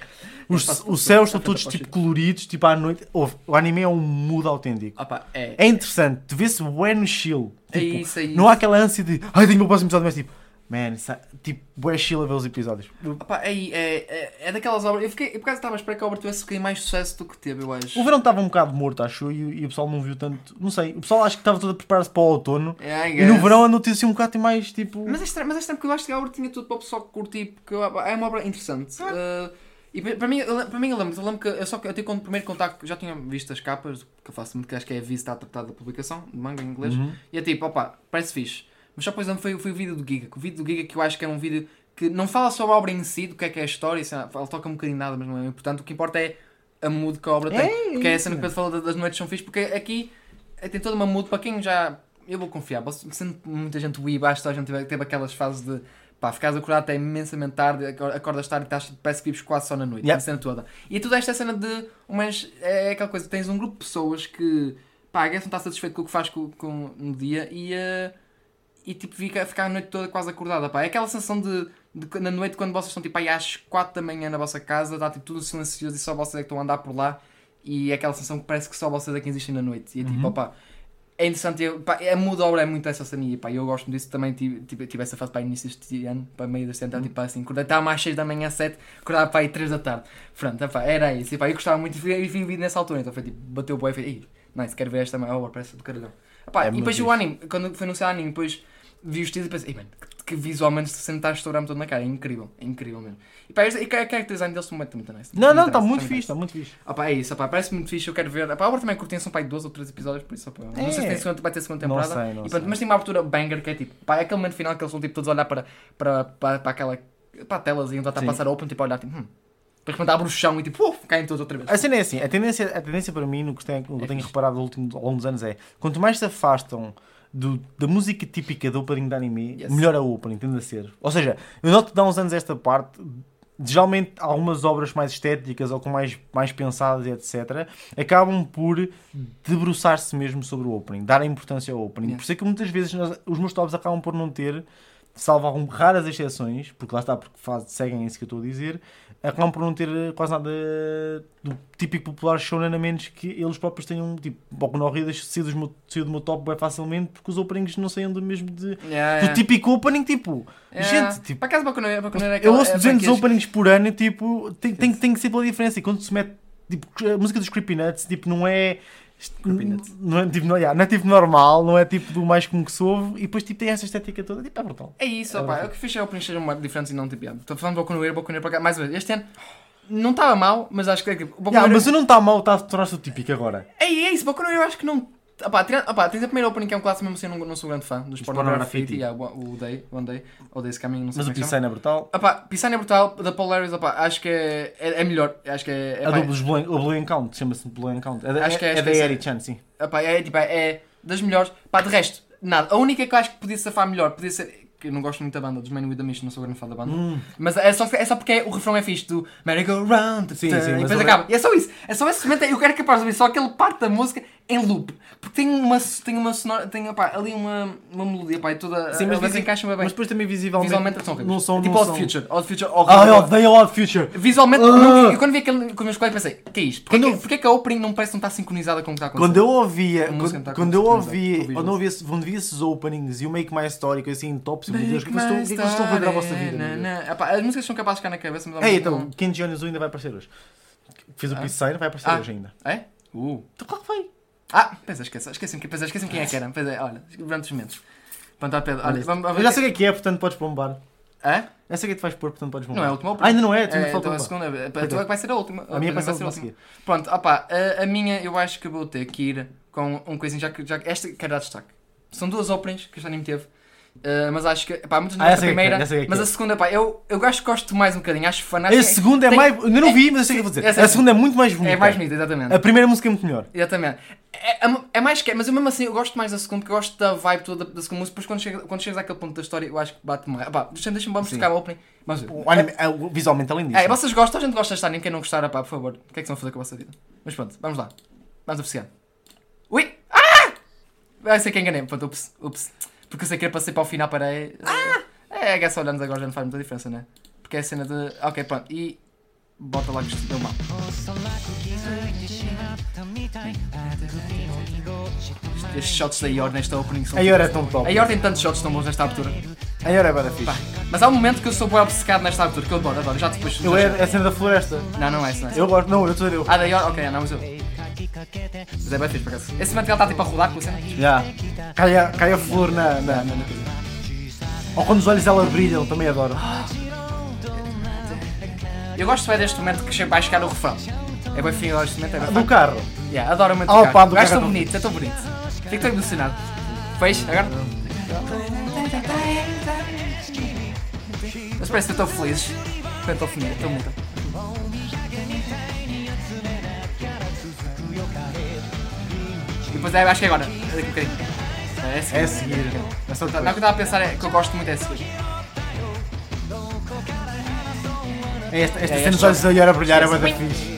Os, os céus estão todos tipo coloridos, tipo à noite. Ouve, o anime é um mood autêntico. Opa, é. É interessante, tu vês when no chill. É Tipo, isso, é isso. não há aquela ânsia de ai tenho o próximo episódio, mas tipo, man, é- tipo, bué chill a ver os episódios. Opa, é, é, é, é daquelas obras. Eu, fiquei, eu por acaso estava a esperar que a obra tivesse um mais sucesso do que teve, eu acho. O verão estava um bocado morto, acho e, e o pessoal não viu tanto. Não sei, o pessoal acho que estava todo a preparar-se para o outono. É, I E no verão a notícia um bocado mais tipo. Mas é estranho, mas é estranho porque eu acho que a obra tinha tudo para o pessoal curtir, porque é uma obra interessante. Uh, e para mim, para mim eu lembro, eu lembro que eu só que eu tenho o primeiro contacto, já tinha visto as capas, que eu faço muito, que acho que é a Viz está a tratar da publicação, de manga em inglês, Uhum. e é tipo, opa, parece fixe. Mas só depois foi, foi o vídeo do Giga, o vídeo do Giga que eu acho que é um vídeo que não fala sobre a obra em si, do que é que é a história, é- ele toca um bocadinho nada, mas não é importante, o que importa é a mood que a obra tem. É, porque é a cena que eu falo da- das noites são fixe, porque aqui é, tem toda uma mood para quem já. Eu vou confiar, sendo muita gente acho que a gente teve, aquelas fases de pá, ficares acordado até imensamente tarde, acor- acordas tarde e estás, parece que vives quase só na noite, Yeah. a cena toda. E tu deste a cena de umas. É aquela coisa, tens um grupo de pessoas que pá, a não está satisfeito com o que faz com, com, no dia e. eh, e tipo fica, fica a noite toda quase acordada. Pá. É aquela sensação de, de na noite quando vocês estão tipo aí às 4 da manhã na vossa casa, está tipo tudo silencioso e só vocês é que estão a andar por lá e é aquela sensação que parece que só vocês é que existem na noite. E é tipo, Uhum. opá, é interessante, eu, pá, a muda obra é muito essa e pá, eu gosto disso também. Tive, tive, essa fase para início deste ano, para meio deste ano, Uhum. estava tipo assim, acordei, estava mais 6 da manhã, 7, acordava para aí 3 da tarde. Pronto, era isso. E, pá, eu gostava muito e vi vi o vídeo nessa altura, então foi tipo, bateu o boi e falei, "Ih, nice, quero ver esta obra, parece do caralhão. Epá, É e depois o anime, quando foi anunciado o anime, depois vi os títulos e pensei, "Ei, mano, que, que visualmente se sentar a estourar-me todo na cara, é incrível, é incrível mesmo. E pá, este- e a character design deles são muito, muito nice. Não, não, está muito fixe, está muito fixe. Ah pá, é isso, ah pá, parece muito fixe, eu quero ver. Ah pá, a obra também curtem, são pá, aí 12 ou 13 episódios, por isso, não sei se É. tem segunda, vai ter segunda Não temporada. sei, não E pronto, sei. mas tem uma abertura banger que é tipo, pá, é aquele momento final que eles estão tipo, todos a olhar para, para, para, para aquela para a telazinha onde está a passar open, tipo, a olhar tipo, hum. Depois quando abre o chão e tipo, uf, caem todos outra vez. A cena é assim, a tendência, a tendência para mim, no que tenho, no que É tenho fixe. reparado ao longo dos anos é, quanto mais se afastam do- da música típica do opening de anime, Yes. melhor a opening, tende a ser. Ou seja, eu noto que dá uns anos esta parte, geralmente algumas obras mais estéticas ou com mais, mais pensadas etc, acabam por debruçar-se mesmo sobre o opening, dar importância ao opening. Yeah. Por isso é que muitas vezes nós- os meus tops acabam por não ter, salvo algum, raras exceções, porque lá está, porque faz, seguem isso que eu estou a dizer, acabam por não ter eh, quase nada do típico popular shonen, a menos que eles próprios tenham, tipo, Boku no Hero saiu, do meu top bem facilmente, porque os openings não saíam do mesmo de, Yeah, do típico opening, tipo, Yeah. gente, tipo, Para casa Bacuneira é Bacuneira é eu ouço é 200 franquias- openings por ano, tipo, tem, tem, tem que ser pela diferença, e quando se mete, tipo, a música dos Creepy Nuts, tipo, não é... Não é, tipo, não, yeah, não é tipo normal, não é tipo do mais comum que se ouve, e depois tipo, tem essa estética toda, tipo, é brutal. É isso, É é o que fiz é o sejam uma diferença e não tipo, yeah. Estou falando no Hero para cá, mais uma vez, este ano não estava mal, mas acho que é Yeah, mas o não está mal, está a tornar-se o típico agora. É, é isso, Hero eu acho que não. Opá, tirando, opá, tens a primeira opening que é um clássico, mesmo assim eu não, não sou grande fã dos Dos Porno Pornography. Graffiti, yeah, o o Day, One Day, ou Days Coming, não sei Mas o é chama. Piscina é brutal. Opá, Pisani é brutal, da Polaris, opá, acho que é, é, é melhor, acho que é... é a pá, do Blue, o Blue Encounter, chama-se Blue Encounter. É, da- Acho que é- é, da é Eri. Chan, sim. opá, é, tipo, é, é das melhores, pá, de resto, nada. A única que eu acho que podia safar melhor, podia ser... Que eu não gosto muito da banda, dos Man with a Mission, não sou grande fã da banda. Hum. Mas é só, é só porque o refrão é fixe do Merry Go Round Sim, sim, e depois o- acaba. E é só isso. É só esse momento. Eu quero que a parte só aquele parte da música em loop. Porque tem uma, tem uma sonora, tem pá, ali uma, uma melodia, pá, e toda. Sim, mas, visi- encaixam bem. mas depois também visivelmente. Visualmente são horríveis. Não são. É tipo não Odd são... Future. Odd Future Ah, horrível. eu odeio Odd Future. Visualmente, Ah. não- eu quando vi aquele com os meus colegas pensei, que é isto? Porquê, Quando que, eu- porquê que a opening não parece que não está sincronizada com o que está a acontecer? Quando eu ouvia, A quando, quando eu ouvia, quando eu ouvia, esse- quando via esses openings e o Make My Story, coisa assim, tops, meu Deus, o que vocês estão- o que é que vocês estão a fazer à vossa vida? Não, meu Deus? não. Epá, As músicas são capazes de ficar na cabeça, mas mesmo então, Kenji Onizu ainda vai aparecer hoje. Fez o Ah? Peace Sign, vai aparecer Ah. hoje ainda. É? Uh. Então, claro que vai. Ah, pensa, esquece, esqueci-me é, esqueci quem é que era. Pois é, olha, durante os momentos. Pronto, ó, Pedro, olha, vamos, vamos Eu já sei o que é que é, portanto podes bombar. É? Já sei o que é que tu vais pôr, portanto podes bombar. Não é a última Ah, ainda não é? Tu É, ainda então falta a uma. segunda, a tua é. é que vai ser a última. A minha vai ser a a última. Pronto, opá, a, a minha eu acho que vou ter que ir com um coisinho, já que já, esta quero dar destaque. São duas openings que este anime teve. Uh, mas acho que, pá, muitas não Ah, da é é, primeira, é que mas é. a segunda, pá, eu, eu acho que gosto mais um bocadinho, acho acho A segunda é tem- mais. Ainda não vi, mas eu sei o que vou dizer. é A segunda é muito mais bonita. É mais bonita, exatamente. A primeira música é muito melhor. Exatamente. É, é, é mais que mas eu mesmo assim eu gosto mais da segunda, porque eu gosto da vibe toda da segunda música. Depois quando, chega, quando chegas àquele ponto da história, eu acho que bate mais. Pá, deixa-me deixa vamos tocar o opening. Ver. O anime, é, visualmente é lindíssimo. É, vocês gostam, a gente gosta deste anime, quem não gostar, pá, por favor, o que é que a fazer com a vossa vida? Mas pronto, vamos lá. Vamos apreciar. Ui! Ah! Vai ser que enganei, pronto, ups, ups. Porque eu sei que era para ser para o final, para aí. Ah! É, é só olhando agora já não faz muita diferença, né? Porque é a cena de. Ok, pronto, e. Bota lá que isto deu mal. Estes shots da Yor nesta opening são. A Yor é tão top. A Yor tem tantos shots tão bons nesta altura. A Yor é bada fixe. Pá, Mas há um momento que eu sou bem obcecado nesta altura, que eu adoro, adoro. Já depois. Eu é é a cena da floresta. Não, não é essa, não é essa. Eu gosto, não, eu estou a dizer eu. Ah, da Yor, ok, não, mas eu. Mas é bem fixe, por acaso. Esse ela está tipo a rodar com a cena. Já. Cai a, cai a flor na, na, na, na coisa. Ou quando os olhos dela brilham, também adoro. Eu gosto bem deste momento que chega- vai chegar o refrão. É bem fino este momento, é bem Do carro. Yeah, adoro o momento Ah, do pá, carro. do O gajo carro tão é tão bonito, é tão bonito. Fico tão emocionado. Fez? Agora? Mas parece que estou tão feliz. Estou feliz, estou muito. Depois é, acho que é agora. É daqui a bocadinho. É, é seguir. É seguir. É só Não, o que eu estava a pensar é que eu gosto muito é seguir. É Esta, esta É, cena dos olhos da a brilhar é bada fixe.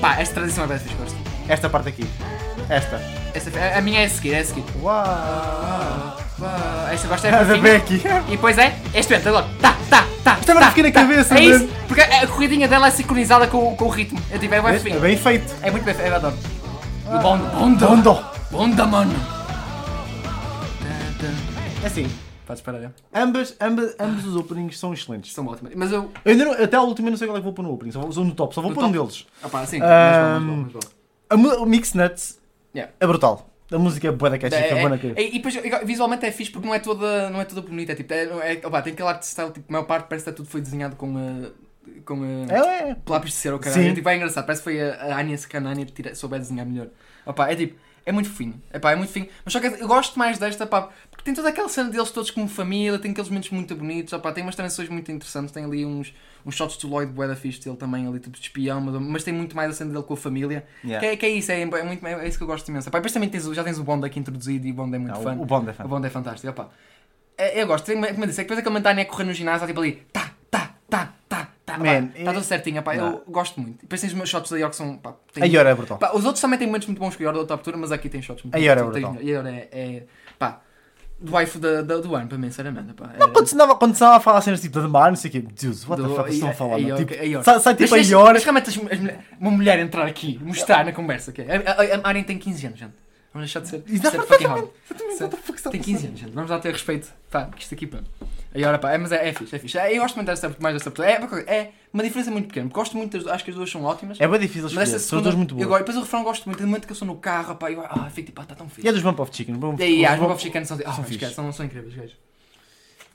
Pá, esta tradição é bem fixe, gosto. Esta parte aqui. Esta. Esta, a, a minha é a seguir, é a seguir. Uau! Ah, esta eu gosto é A fofinha. Becky. E depois é este momento agora. Tá, tá, tá. Isto agora tá, na tá. cabeça, É isso, mano. porque a corridinha dela é sincronizada com, com o ritmo. Eu tipo, é bem É, fofinho. é bem feito. É muito bem feito, eu adoro. E o Bonda. Bonda. Bondo. Bonda, mano. É assim, Podes parar, é. ambas, ambas, ambos os openings são excelentes. São ótimas. Mas eu. Eu ainda não, até a última não sei qual é que vou pôr no opening, só vou, sou no top, só vou No pôr um top? deles. Ah pá, sim. Ahm, mas bom, mas bom, mas bom. A o Mix Nuts Yeah. é brutal. A música é boa da catchy, É, é, é, boa é, e depois visualmente é fixe porque não é toda, não é toda bonita. É tipo, é, é, opá, tem aquele art style, tipo, a maior parte parece que tudo foi desenhado com. Uh, com uh, É, é. lápis de cera, o caralho. É, tipo, é engraçado. Parece que foi a, a Anya Sekanani que souber desenhar melhor. Opa, é tipo, é muito fino. Epá, é muito fino. Mas só que eu gosto mais desta, pá, porque tem toda aquela cena deles todos como família, tem aqueles momentos muito bonitos, opá, tem umas transições muito interessantes, tem ali uns, uns shots do Lloyd Bueda fixe dele também, ali tipo de espião, mas, mas tem muito mais a cena dele com a família. Yeah. Que, é, que é isso, é, é, muito, é isso que eu gosto imenso. Epá, depois também tens, já tens o Bond aqui introduzido e o Bond é muito Não, fã. o Bond é fã. O Bond é fantástico, opá. É, eu gosto, como eu disse, é que depois aquele mentalho é correr no ginásio, está tipo ali, tá, tá, tá, tá, tá, Man, está é- tudo certinho, opá, Não. eu gosto muito. Depois tens os meus shots da York que são, pá, tem- A Yor é brutal. Pá, os outros também têm momentos muito bons que o Yor da outra altura, mas aqui tem shots muito A é bons. Tem- brutal. A Yor é, é pá, do wife da, da- do ano, para mim, sinceramente. Pá, Não, é- quando se andava, quando a falar cenas tipo de mar, não sei o quê, Deus, what the fuck, estão a falar? a Tipo, a sai, sai tipo a Mas, Yor. Mas realmente as, as uma mulher entrar aqui, mostrar na conversa. ok? A, a, a Arya tem 15 anos, gente. Vamos deixar de ser. Exatamente, exatamente, a Tem passar? 15 anos, gente. Vamos lá ter respeito. Pá, que isto aqui, pá. E agora, pá, é, mas é, é fixe, é fixe. É, eu gosto muito desta, mais desta pessoa. É, é uma diferença muito pequena. Gosto muito das acho que as duas são ótimas. É bem difícil escolher, esta são segunda, duas muito eu boas. gosto. Depois o refrão gosto muito. No momento que eu sou no carro, pá, eu ah, fico tipo, ah, está tão fixe. E a dos Bump of Chicken? Bump- E as Bump- Bob Chicanos são, ah, são esquece, fixe. são, são incríveis, os gajos.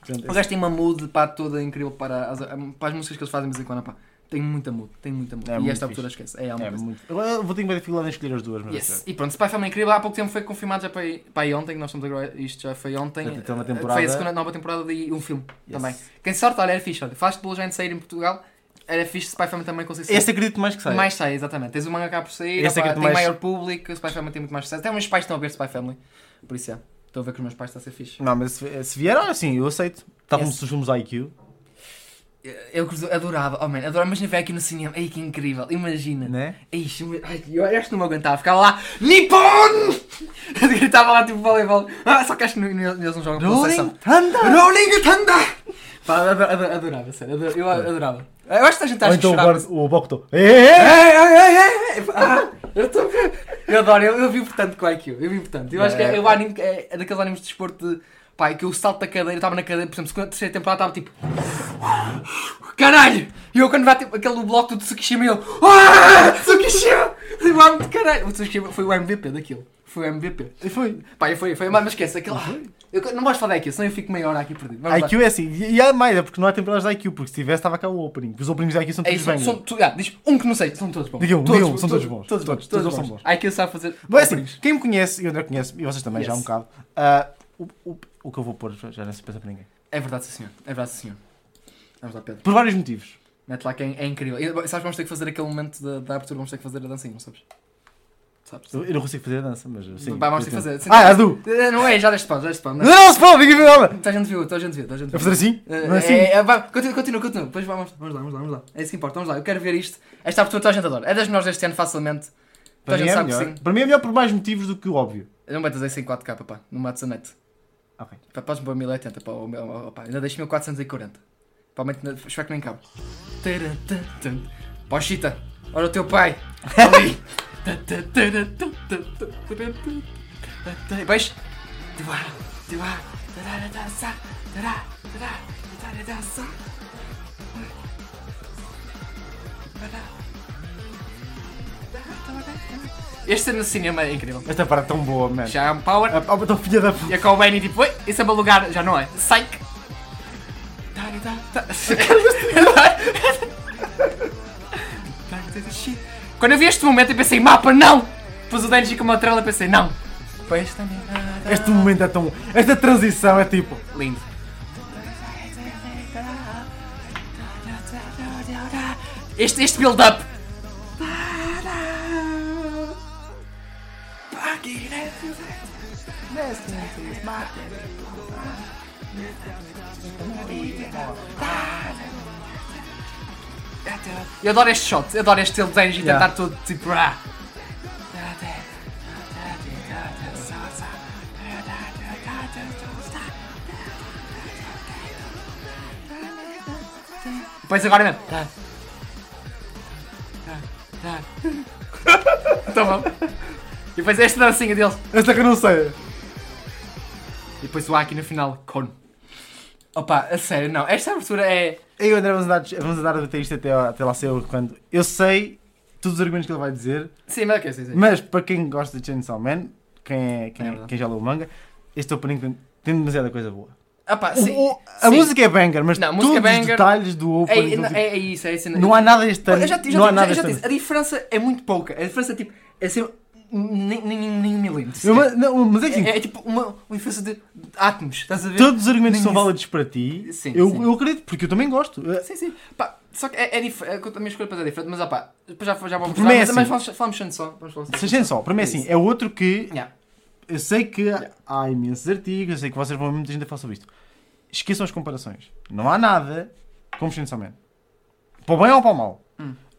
Portanto, Os gajos têm uma mood pá, toda incrível para as, para as músicas que eles fazem de vez em quando, pá. Tem muita mood, tem muita mood. É e esta altura esquece. É, É coisa. muito. Eu vou ter bem dificuldade em escolher as duas, mas. Yes. E pronto, Spy Family é incrível. Há pouco tempo foi confirmado já para, aí- para aí ontem, que nós estamos a gravar isto já foi ontem. Tem uma Eh, temporada. Foi a segunda nova temporada e um filme Yes. também. Quem sorte, olha, era fixe. Olha, faz de já de sair em Portugal. Era fixe Spy Family também conseguir sair. Esse acredito mais que sai. Mais sai, exatamente. Tens o manga cá por sair, acredito tem mais- maior público, Spy Family tem muito mais sucesso. Até os meus pais estão a ver Spy Family. Por isso é. Estou a ver que os meus pais estão a ser fixe. Não, mas se, se vier, olha, sim, eu aceito. Está como Yes. se os filmes IQ. Eu adorava, oh man, adorava, imagina ver aqui no cinema, ai que incrível, imagina. Né? Ixi, ai, eu acho que não me aguentava, ficava lá, Nippon! [LAUGHS] Eu gritava lá tipo voleibol, ah, só que acho que não- não- eles não jogam Rolling. Thunder! Rolling Thunder! Pá, ado- ado- adorava, sério, adorava, eu adorava. Eu acho que a gente acha que então chorava. agora o Bokuto. É, é, ei, ah, eu estou Eu adoro, eu, eu vi portanto com IQ, eu vi portanto. Eu acho que é, é o anime, que é, é daqueles animes de desporto de. Pá, que eu salto da cadeira, estava na cadeira, por exemplo, segunda, terceira temporada estava tipo. Caralho! E eu quando vai tipo, aquele bloco do Tsukishima eu. Ah! Tsukishima! Amo de caralho! O Tsukishima foi o MVP daquilo. Foi o MVP. E foi. E foi, foi, mas esquece, aquele. Eu não gosto de falar da IQ, senão eu fico meia hora aqui perdido. Vamos lá. IQ é assim. E, e há mais, é porque não há temporadas da IQ, porque se tivesse estava cá o opening. Os openings da IQ são É todos são, tu, ah, diz um que não sei, são todos bons. Diga um, todos, diga um, são todos bons. Todos, Todos, todos, todos bons. são bons. Ai, que sabe fazer. É assim, quem me conhece, e o André conhece, e vocês também já há um Yes. bocado, ah, o, o, o que eu vou pôr já não se pensa para ninguém. É verdade, sim, senhor. É verdade, sim, senhor. Vamos lá, Pedro. Por vários motivos. Mete lá que é, é incrível. E, sabes que vamos ter que fazer aquele momento da, da abertura, vamos ter que fazer a dancinha, não sabes? Sabes? Eu, eu não consigo fazer a dança, mas sim. Vai, vamos ter que fazer. Sim, Ah, Adu! Eh, Não é, já deste pão, já deste pão. Não, não, se pode, nada! Toda a gente viu, toda a gente viu, toda a gente A viu. fazer assim? Eh, Não é assim? é, é, vai, continua, continua, continua. Depois vamos, vamos lá, vamos lá, vamos lá. É isso que importa, vamos lá. Eu quero ver isto. Esta abertura toda a gente adora. É das melhores deste ano, facilmente. Toda Para a mim, gente é sabe que melhor. sim. Para mim é melhor por mais motivos do que o óbvio. Eu não metas isso em 4K, pá. Não mates a net. Ok. Pá, Podes pôr 1080, pá. ou- ou- ou- pá, Ainda deixo 1440. Provavelmente, espero que nem cabe. Pó Chita, olha o teu pai. [LAUGHS] Ali. Depois. Tivar, Este no cinema é incrível. Esta parte é tão boa, man. Já é um power. Ah, ah, tão filha da puta. E a com o Benny tipo, oi, isso é meu lugar, já não é? Psych! Quando eu vi este momento eu pensei, mapa, não! Depois o Denji com uma trela eu pensei, não! Pois também. Este momento é tão. Esta transição é tipo. Lindo. Este, este build-up. Eu adoro este shot, eu adoro este estilo de Denji Yeah. tentar tudo tipo. ah. Depois agora mesmo. [LAUGHS] Tá bom. E depois esta dancinha deles. Esta que eu não sei. E depois o Aki no final, con. Opa, a sério, não. Esta abertura é. Eu e o André vamos andar, vamos andar a debater isto até, até lá ser quando. Eu sei todos os argumentos que ele vai dizer, Sim, mas ok, sim, sim. mas para quem gosta de Chainsaw Man, quem, é, quem, É verdade. quem já leu o manga, este opening tem, tem demasiada coisa boa. Opa, O- sim. o- a sim. música é banger, mas Não, a todos música é os banger. detalhes do É, opening. é, é, é isso, é isso. não há nada este ano. Eu já, já, não há já, nada já este ano. a diferença é muito pouca. A diferença é tipo. É assim. Nem, nem, nem milímetro. Eu- mas, não, mas é assim, É, é tipo uma, uma de, átomos, estás a ver? todos os argumentos Nem são isso. válidos para ti. Sim, eu, sim. eu acredito, porque eu também gosto. Sim, sim. Pá, só que é, é diferente. A minha escolha para é diferente, mas opá, depois já, já vamos mim é mas, assim. mas vamos, falamos sendo só. Vamos falar Seja só, para mim é assim, é outro que Yeah. eu sei que Yeah. há imensos artigos, eu sei que vocês vão muita gente a falar sobre isto. Esqueçam as comparações. Não há nada como Man. Para o bem ou para o mal.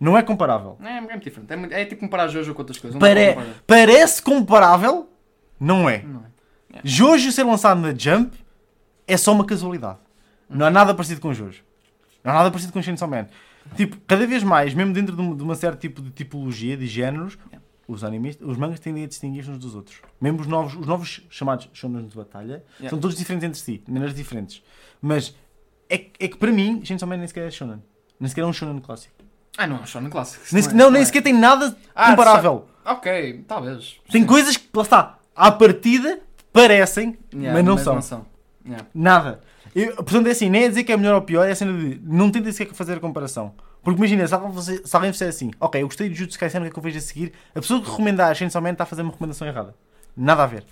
Não é comparável. É, é muito diferente. É, muito- é tipo comparar Jojo com outras coisas. Pare- comparar. Parece comparável, não é. Não é. Jojo ser lançado na Jump é só uma casualidade. Não há nada parecido com Jojo. Não há nada parecido com Chainsaw Man. Tipo, cada vez mais, mesmo dentro de uma, certa tipo de tipologia, de géneros, os animes, os mangas tendem a distinguir-se uns dos outros. Mesmo os novos, os novos chamados shonen de batalha, Yeah. são todos diferentes entre si, de maneiras diferentes. Mas é, que- é que para mim, Chainsaw Man nem sequer é shonen. Nem sequer é um shonen clássico. Ah, não, só no clássico. Nem sequer- é- não, nem é. sequer tem nada Ah, comparável. Ok, talvez. Tem Sim. coisas que, lá está, à partida parecem, Yeah, mas não são. Yeah. Nada. Eu, portanto, é assim, nem é dizer que é melhor ou pior, é a cena de não tentem sequer fazer a comparação. Porque imagina, se alguém, fizer assim, ok, eu gostei de Jutsu Kaisen, o que é que eu vejo a seguir? A pessoa que recomenda a Chainsaw Man está a fazer uma recomendação errada. Nada a ver.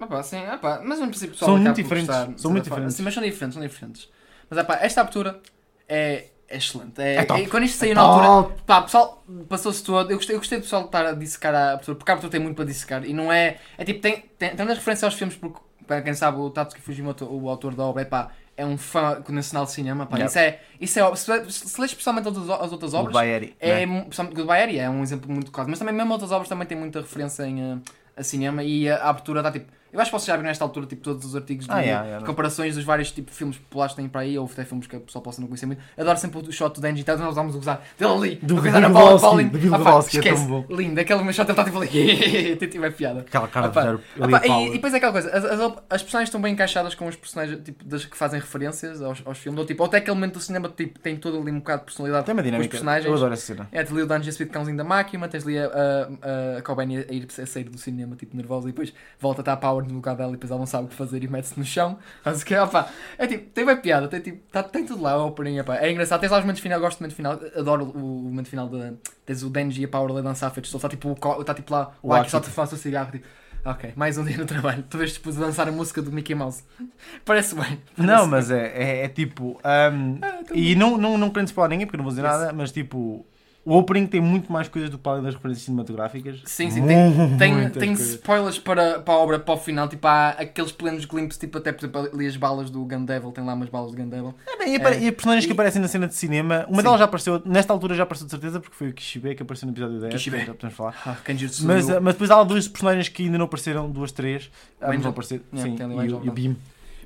Opa, sim, opa, mas no princípio São muito diferentes, gostar, são muito diferentes. Sim, mas são diferentes, são diferentes. Mas opa, esta abertura é, é excelente. É, É top. é- quando isto saiu É na altura, top. pá, o pessoal passou-se todo. Eu gostei, eu gostei do pessoal estar a dissecar a abertura, porque a abertura tem muito para dissecar e não é. É tipo, tem, tem, tem muitas referências aos filmes, porque para quem sabe o Tatsuki Fujimoto, o autor da obra, é pá, é um fã nacional de cinema. Pá. Yep. Isso é. Isso é se, se, lês especialmente as outras, as outras O obras. Baeri. É, né? Goodbye Area é um exemplo muito claro, mas também mesmo outras obras também têm muita referência em eh, a cinema e a, a abertura dá tipo. Eu acho que vocês já viram nesta altura tipo, todos os artigos de Ah, yeah, yeah, comparações dos vários tipos de filmes populares que têm para aí, ou até filmes que a pessoa possa não conhecer muito. Adoro sempre o shot do Denji, então nós vamos usar dele ali, Do a coisa na bola, do pá, Lebowski, é tão bom. Lindo, aquele meu shot ele está tipo ali, [LAUGHS] tipo é piada. Aquela cara Opa, de ali, e, e depois é aquela coisa, as, as, as personagens estão bem encaixadas com os personagens tipo, das que fazem referências aos, aos filmes, ou, tipo, ou até aquele momento do cinema tipo, tem todo ali um bocado de personalidade Tem uma com os dinâmica. personagens. Eu adoro essa cena. É, tens ali o Dungeon Speed Cãozinho da máquina, tens ali a, a, a Cobain a ir a sair do cinema, tipo, nervosa, e depois volta a estar a Power no lugar dela e depois ela não sabe o que fazer e mete-se no chão. Mas que, opa, é tipo, tem bem piada, tem, tipo, tá, tem tudo lá, opening, opa. É engraçado, tens lá os momentos final, gosto do momento final, adoro o, o momento final de. Tens o Denji e a Power a dançar feitos, está tipo, tá, tipo lá, o Aki só te faz o cigarro, tipo. Ok, mais um dia no trabalho. Tu vês tipo dançar a música do Mickey Mouse. [LAUGHS] Parece bem. Não, Parece mas é, é, é tipo. ahm, Ah, e não, não, não querendo spoiler ninguém, porque não vou dizer nada, mas tipo. O opening tem muito mais coisas do que além das referências cinematográficas. Sim, sim, tem, tem, tem spoilers para, para a obra, para o final, tipo, há aqueles plenos glimpses, tipo, até por exemplo, ali as balas do Gun Devil, tem lá umas balas do Gun Devil. É, bem, e, apare- É. e personagens que E- aparecem na cena de cinema, uma Sim. delas já apareceu, nesta altura já apareceu de certeza, porque foi o Kishibe que apareceu no episódio 10. Kishibe. Já podemos falar. Ah, Mas, ah, mas depois há duas personagens que ainda não apareceram, duas, três. Ah, não vão aparecer. Yeah, sim, e, o, e o. Beam.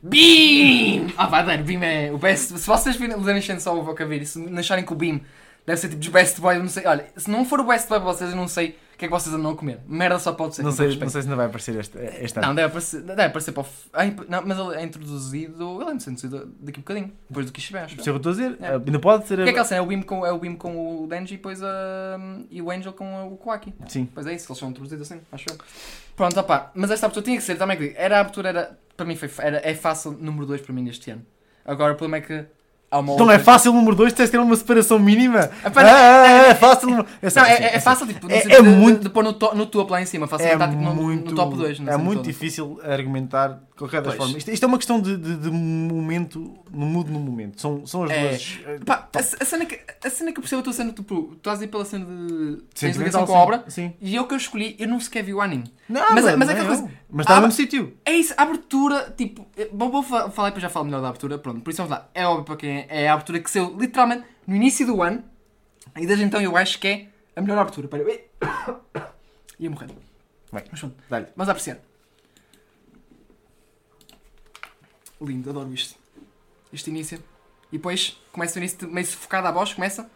BEAM! Ah, vai dar, Beam é o best. Se vocês virem Lerem só o Vocavir e se não acharem que o Beam deve ser tipo dos best boys, eu não sei. Olha, se não for o best boy para vocês, eu não sei o que é que vocês andam a comer. Merda só pode ser. Não sei, não sei se ainda vai aparecer este, este ano. Não, deve aparecer, deve aparecer para o. ah, Não, mas ele é introduzido. Ele é introduzido daqui a bocadinho. Depois do. Por isso é o que eu estou a dizer. É. ah, Ainda pode ser. O que é aquela cena? É o Beam com, é o, Beam com o Denji e depois a, e o Angel com o Kwaki. Sim. Pois é isso, eles são introduzidos assim, acho eu. Pronto, opá, mas esta abertura tinha que ser, também que era a abertura, era, para mim foi, era, é fácil número 2 para mim neste ano. Agora o problema é que Então é fácil o número 2, tens de ter uma separação mínima. Ah, Ah, ah, é fácil. Não, é, é, sei. fácil, tipo, É- é de, muito- de, pôr no, to, no topo lá em cima, fácil É estar tipo, no, muito, no top 2. é muito difícil argumentar de qualquer das formas. Isto, isto é uma questão de, de, de momento, no mood no momento. São, são as É. duas. eh, Pá, a, top. a cena que, a cena que eu percebo a tua cena, tu, tu estás aí pela cena de. Tens ligação com a obra, Sim. e eu que eu escolhi, eu não sequer vi o anime. Não, Mas é- mas é aquela coisa- Mas está no mesmo sítio. É isso, a abertura, tipo, vou, vou fa- falar e depois já falo melhor da abertura, pronto, por isso vamos lá, é óbvio para quem é, é a abertura que saiu literalmente no início do ano, e desde então eu acho que é a melhor abertura, pera, ui. [COUGHS] ia morrer, Vai, mas pronto, dá-lhe. vamos apreciar. Lindo, adoro isto, este início, e depois começa o início meio sufocado a voz, começa...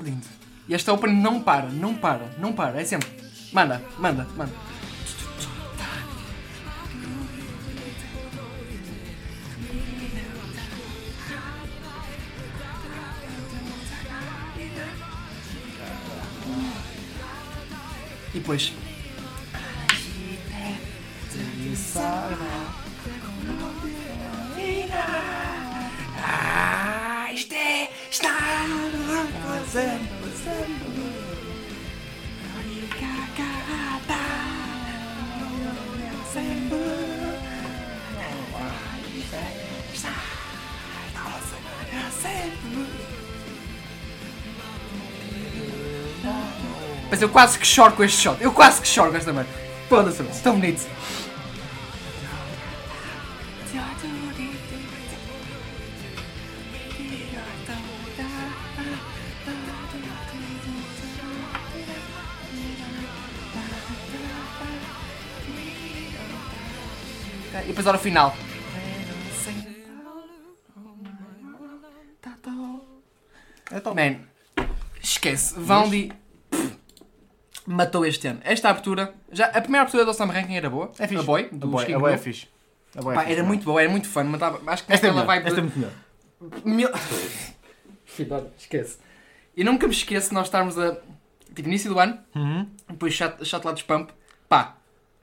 Lindo. E este opening não para, não para, não para. É sempre. Manda, manda, manda. E depois. Ah, isto é. Está. Mas eu quase que choro com este shot. Eu quase que choro com esta merda. Foda-se, é tão bonito. E depois o final. Man, esquece. Vandi matou este ano. Esta abertura, já, a primeira abertura do Sam Ranking era boa. É fixe. A Boy, A do boy, Skin a boy é fixe. A boy é Pá, fixe, era não é? muito boa, era muito fã. Matava, acho que Esta é melhor. vai Esta é muito melhor. Mil... Esquece. E nunca me esqueço de nós estarmos a. Tipo, início do ano, Uhum. depois chat, chat lá dos pump. Pá,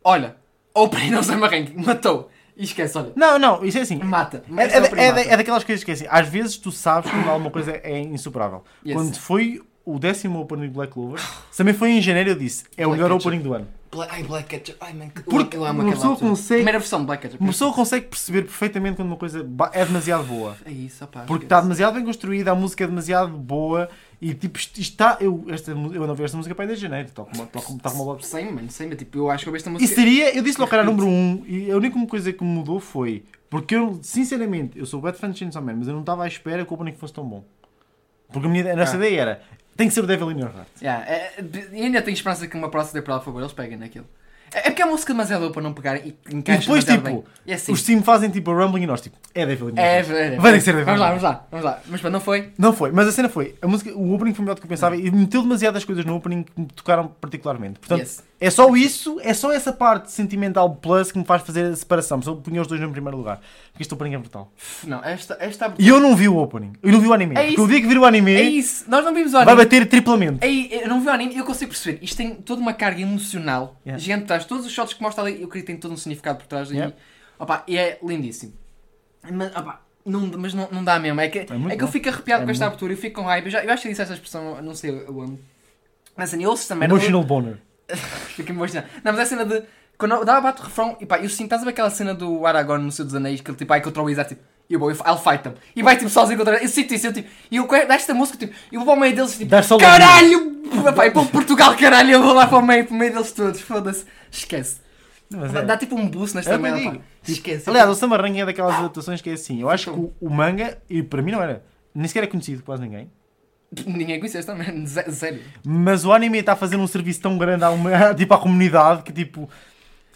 olha, opening do Sam Ranking, matou. E esquece, olha, Não, não, isso é assim. mata. É, é, é da- é daquelas coisas que é assim, às vezes tu sabes quando alguma coisa é insuperável. Yes. Quando foi o décimo opening de Black Clover, também foi em janeiro eu disse, é o Black melhor Catcher. opening do ano. Ai, Black Ketchup. Ai, man, que- Porque eu amo uma aquela pessoa altura. consegue- Primeira versão de Black Ketchup. Uma pessoa consegue perceber perfeitamente quando uma coisa é demasiado boa. É isso, opá. Porque está demasiado bem construída, a música é demasiado boa e tipo, está. Eu, esta, eu não vi esta música para aí desde janeiro, tal como, tal como, tal como Bob Sei, mano, sei, mas tipo, eu acho que eu vi esta E música. seria, eu disse logo que era número 1 um, e a única coisa que me mudou foi porque eu, sinceramente, eu sou bad fan de Chainsaw Man, mas eu não estava à espera que o opening fosse tão bom. Porque a minha a nossa Ah. ideia era tem que ser o Devil in Your Heart. Yeah, é, e ainda tenho esperança que uma próxima temporada, por favor, eles peguem naquilo. É, é porque é uma música demasiado boa para não pegarem e E encaixam depois, tipo, bem. E é assim. os Steam fazem tipo a Rumbling e nós, tipo, é Devil in É, Heart. é, é, Vai ter que ser Devil Vamos lá, vamos lá, vamos lá. Mas pronto, não foi. Não foi, mas a cena foi. A música, o opening foi melhor do que eu pensava e meteu demasiadas coisas no opening que me tocaram particularmente. Portanto, Yes. É só isso, é só essa parte sentimental plus que me faz fazer a separação. Só punha os dois no primeiro lugar. Porque este opening é brutal. Não, esta. esta... E eu não vi o opening. Eu não vi o anime. É porque o dia que vir o anime É isso, nós não vimos o vai anime. bater triplamente. Ei, eu não vi o anime e eu consigo perceber. Isto tem toda uma carga emocional Yeah. gigante por trás. Todos os shots que mostra ali, eu acredito que tem todo um significado por trás. Yeah. E, opa, e é lindíssimo. Mas, opa, não, mas não, não dá mesmo. É que, é muito que eu fico arrepiado É com esta muito- abertura. Eu fico com raiva. Eu, já, eu acho que disse essa expressão, não sei onde. Mas assim, eu ouço também. Emotional boner. Fico emocionado. Não, mas é a cena de. Quando eu dava bato o refrão, e pá, eu sinto, estás a ver aquela cena do Aragorn no Senhor dos Anéis, que ele tipo, vai contra o exército, tipo, e eu vou, I'll fight them. E vai tipo sozinho contra Eu sinto isso, eu tipo, e eu desta música, tipo, eu vou para o meio deles, tipo, caralho! Pá, e para o Portugal, caralho, eu vou lá para o meio, para o meio deles todos, foda-se. Esquece. Mas Dá, é. dá tipo um boost nesta É merda, pá. digo. Esquece. Aliás, o Samarranha é daquelas adaptações que é assim. Eu acho que o, o manga, e para mim não era, nem sequer é conhecido quase ninguém. [LAUGHS] Ninguém conhece esta merda, [LAUGHS] sério. Mas o anime está a fazer um serviço tão grande à, uma- [LAUGHS] tipo, à comunidade que tipo.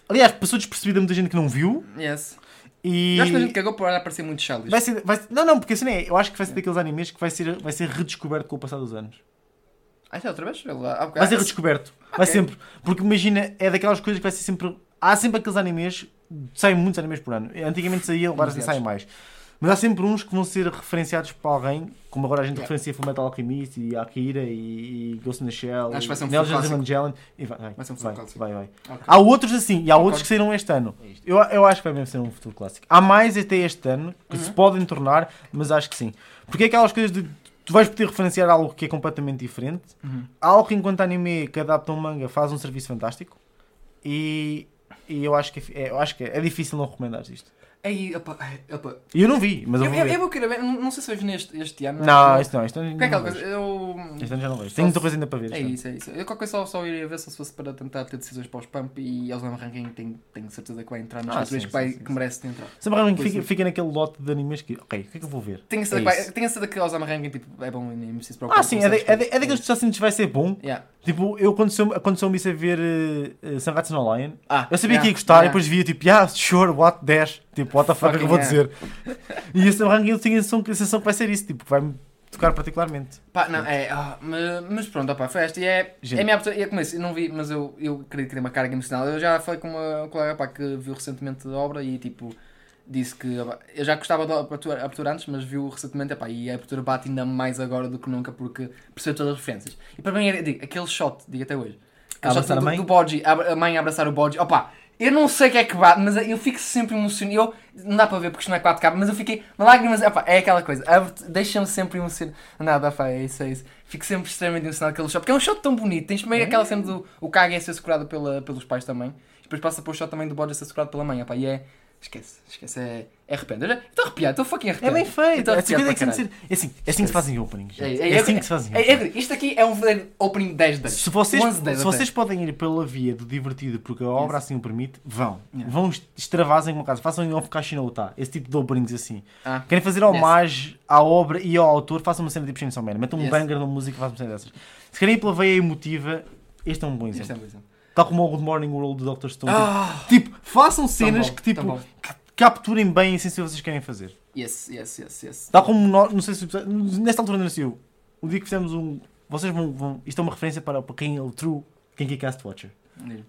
Aliás, passou despercebida muita gente que não viu. Yes. E. Eu acho que a gente cagou por parecer muito childish. Vai ser, vai ser- não, não, porque assim é. Eu acho que vai ser daqueles animes que vai ser, vai ser redescoberto com o passar dos anos. Ah, já outra vez? Vai ser redescoberto. Vai Ok. sempre. Porque imagina, é daquelas coisas que vai ser sempre. Há sempre aqueles animes. Saem muitos animes por ano. Antigamente saía, agora saem mais. Mas há sempre uns que vão ser referenciados para alguém, como agora a gente Yeah. referencia Fullmetal Alchemist e Akira e, e Ghost in the Shell. Acho que vai ser um of clássico. Evangelion. E vai, vai, Vai ser um vai, vai, vai. ok. Há outros assim, e há Concordo. outros que saíram este ano. Eu, eu acho que vai mesmo ser um futuro clássico. Há mais até este ano que Uhum. se podem tornar, mas acho que sim. Porque é aquelas coisas de. Tu vais poder referenciar algo que é completamente diferente, Uhum. algo que enquanto anime que adapta um manga faz um serviço fantástico e, e eu acho que é, eu acho que é, é difícil não recomendar isto. Ei, opa, opa. E eu não vi, mas eu Eu, vou eu, ver. eu vou querer ver, não, não sei se vejo neste este ano. Não, isto não, isto não, Porque é aquela não coisa, eu. Este ano já não vejo. Tenho muita coisa ainda para ver. É isso, é isso. Eu qualquer coisa só, só iria ver se fosse para tentar ter decisões para os pump e vão ranking tenho, tenho certeza que vai entrar nas Ah, sim, que, vai, sim, que merece de entrar. Realmente Pois fica, fica naquele lote de animes que, ok, o que é que eu vou ver? Tenho certeza, É isso. certeza que Osama Ranking tipo, é bom e preciso preocupar Ah, sim, é, de, é, de, é daqueles que já sentes que vai ser bom. Tipo, eu quando sou a ver uh, Sangatsu no Lion, Ah, eu sabia que ia gostar e depois via tipo, yeah, sure, what, 10. Tipo, what the fuck é que eu vou dizer? E esse ranking eu tinha a sensação, que vai ser isso, tipo, que vai-me tocar particularmente. Pá, não, é, ah, mas, mas pronto, opá, foi esta e é, Gente. é a minha abertura, e é eu eu não vi, mas eu, eu acredito que tem uma carga emocional. Eu já falei com uma colega pá, que viu recentemente a obra e tipo, disse que opá, eu já gostava da abertura, abertura antes, mas viu recentemente epá, e a abertura bate ainda mais agora do que nunca porque percebeu todas as referências. E para mim, era, digo, aquele shot, digo até hoje, aquele shot Abraçar a do, mãe? do a, a mãe a abraçar o Bodji, opá. Eu não sei o que é que bate, mas eu fico sempre emocionado. Eu, não dá para ver porque isto não é 4K, mas eu fiquei. Lágrimas, opá, é aquela coisa. Deixa-me sempre emocionado. Nada, opá, é isso, é isso. Fico sempre extremamente emocionado aquele shot. Porque é um shot tão bonito. Tens meio aquela cena do o Kage a ser segurado pela, pelos pais também. E depois passa para o shot também do Bodge a ser segurado pela mãe. Opá, e é. Esquece, esquece. É, é arrependo. Estou arrepiado, estou fucking É bem feito. É assim, arrepiado é assim, tem caralho. que ser- é assim, é assim que se fazem openings. É, gente. é, É assim que se fazem é, openings. é, Isto aqui é um verdadeiro opening 10 10. Se vocês, 11 10 se vocês podem ir pela via do divertido porque a obra assim o permite, vão. Yeah. Vão extravasem uma casa. Façam em off Kashinouta. Esse tipo de openings assim. Ah, Querem fazer homagem à obra e ao autor, façam uma cena tipo Chainsaw Man. Metam um Yes. banger na música e façam uma cena dessas. Se querem ir pela veia emotiva, este é um bom isto é exemplo. um bom exemplo. Tal como o Good Morning World do Dr. Stone. Ah, Tipo, façam tão cenas bom, que tipo capturem bem a essência que vocês querem fazer. Yes, yes, yes, yes. Tal como nós, não sei se nesta altura ainda nasceu. O dia que fizemos um. Vocês vão. vão isto é uma referência para, para quem é o true Kinky Cast Watcher.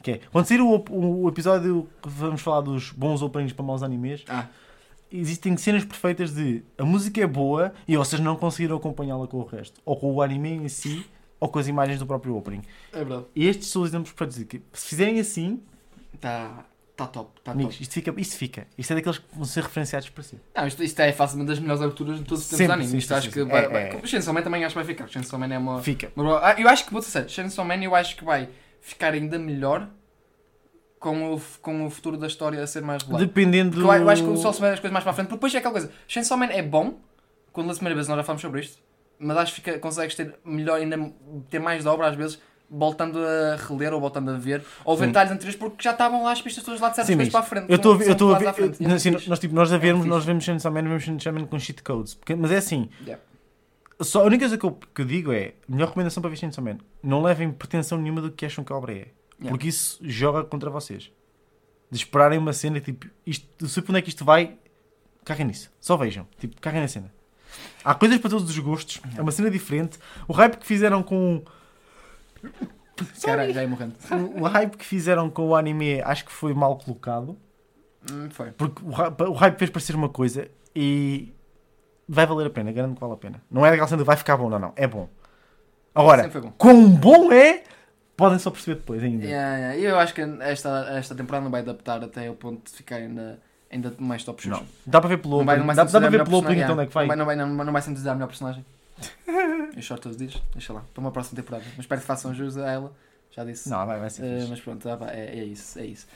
Que é, quando sair o, op- o episódio que vamos falar dos bons openings para maus animes, Ah, existem cenas perfeitas de a música é boa e vocês não conseguiram acompanhá-la com o resto. Ou com o anime em si, ou com as imagens do próprio opening. é verdade. E estes são os exemplos para dizer que se fizerem assim, Está tá top, está amigos, top. isto fica, isto fica. Isto é daqueles que vão ser referenciados para si. Não, isto, isto é facilmente das melhores aberturas de todos os tempos Sempre, anime. sim, Isto sim, acho sim, que vai. É, vai- é. Chainsaw Man também acho que vai ficar. O Chainsaw Man é uma. Fica. uma- Ah, eu acho que, vou sério, Chainsaw Man eu acho que vai ficar ainda melhor com o, com o futuro da história a ser mais revelado. Dependendo Porque eu, eu acho que o Sol souber as coisas mais para a frente, porque depois é aquela coisa. Chainsaw Man é bom, quando a primeira vez nós já falamos sobre isto, mas acho que fica- consegues ter melhor, ainda ter mais de obra às vezes, voltando a reler ou voltando a ver, ou ver detalhes anteriores, porque já estavam lá as pistas todas lá de certas mas para a frente. Eu estou a ver, eu estou a ver, eu- é assim, nós, tipo, nós a vermos, fixe. nós vemos Chainsaw vemos Chainsaw com cheat codes, porque- mas é assim. Yeah. só, a única coisa que eu, que eu digo é, a melhor recomendação para ver Chainsaw Man, não levem pretensão nenhuma do que acham que a obra é, Yeah. porque isso joga contra vocês. De esperarem uma cena, tipo, isto, eu sei para onde é que isto vai, carreguem nisso, só vejam, tipo, carreguem na cena. Há coisas para todos os gostos, é uma cena diferente, o hype que fizeram com... Caralho, já ia morrendo. O, o hype que fizeram com o anime acho que foi mal colocado. Hum, foi. Porque o hype, o hype fez parecer uma coisa e vai valer a pena, garanto que vale a pena. Não é daquela cena de vai ficar bom, não, não. É bom. Agora, bom. quão bom é, podem só perceber depois ainda. Yeah, yeah. E eu acho que esta, esta temporada não vai adaptar até o ponto de ficar ainda, ainda mais top shows. Não. Dá para ver pelo opening. Dá, dá para ver pelo opening então onde é que vai. Não vai, não vai, não vai sintetizar a melhor personagem. [LAUGHS] Eu short todos os dias, deixa lá. Para uma próxima temporada. Mas espero que façam jus a ela. Já disse. Não, vai, vai ser. Fixe. mas pronto, ah, pá, é, é isso, é isso.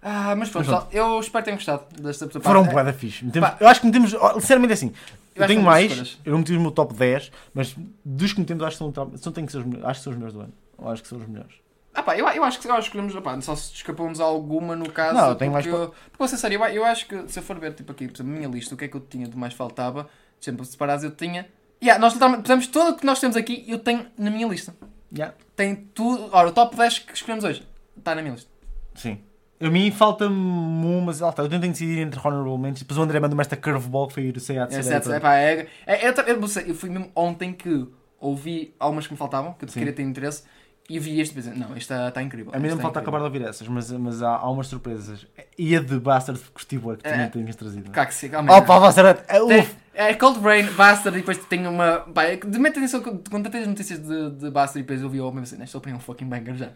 Ah, mas pronto, pessoal, eu espero que tenham gostado desta episódio. Foram Pá, é- boeda fixe. Metemos- eu acho que metemos. Sinceramente, é assim. Eu, acho tenho mais. escolhas. Eu não meti o meu top 10, mas dos que metemos, acho que são, são, que ser os, acho que são os melhores do ano. Eu acho que são os melhores. Ah pá, eu, eu acho que nós escolhemos, opá, só se escapamos alguma no caso. Não, eu tenho mais porque, eu, porque vou ser sério, eu, eu acho que se eu for ver tipo aqui, a minha lista, o que é que eu tinha de mais faltava, exemplo, separados eu tinha. Yeah, nós literalmente, pusemos tudo o que nós temos aqui, eu tenho na minha lista. Yeah. Tem tudo. Ora, o top 10 que escolhemos hoje está na minha lista. Sim. A mim falta-me um, mas lá está, eu tento decidir entre Honorable Mentions. Depois o André mandou-me esta curveball que foi ir o Seat É, é, pá, é, é, eu, sei, eu fui mesmo ontem que ouvi algumas que me faltavam, que eu Sim. queria ter interesse, e vi este e pensei, não, isto está, está incrível. A mim não me está falta acabar de ouvir essas, mas, mas há, há umas surpresas. E a de Bastard que bué, que tu É. não tinhas trazido. Cá que se- calma aí. Opa, Bastard! É, uf. É Cold Rain, Bastard e depois tem uma. Pá, é que mete atenção que- quando tens notícias de, de Bastard e depois eu vi o mesmo assim, esta opinião é um fucking banger já.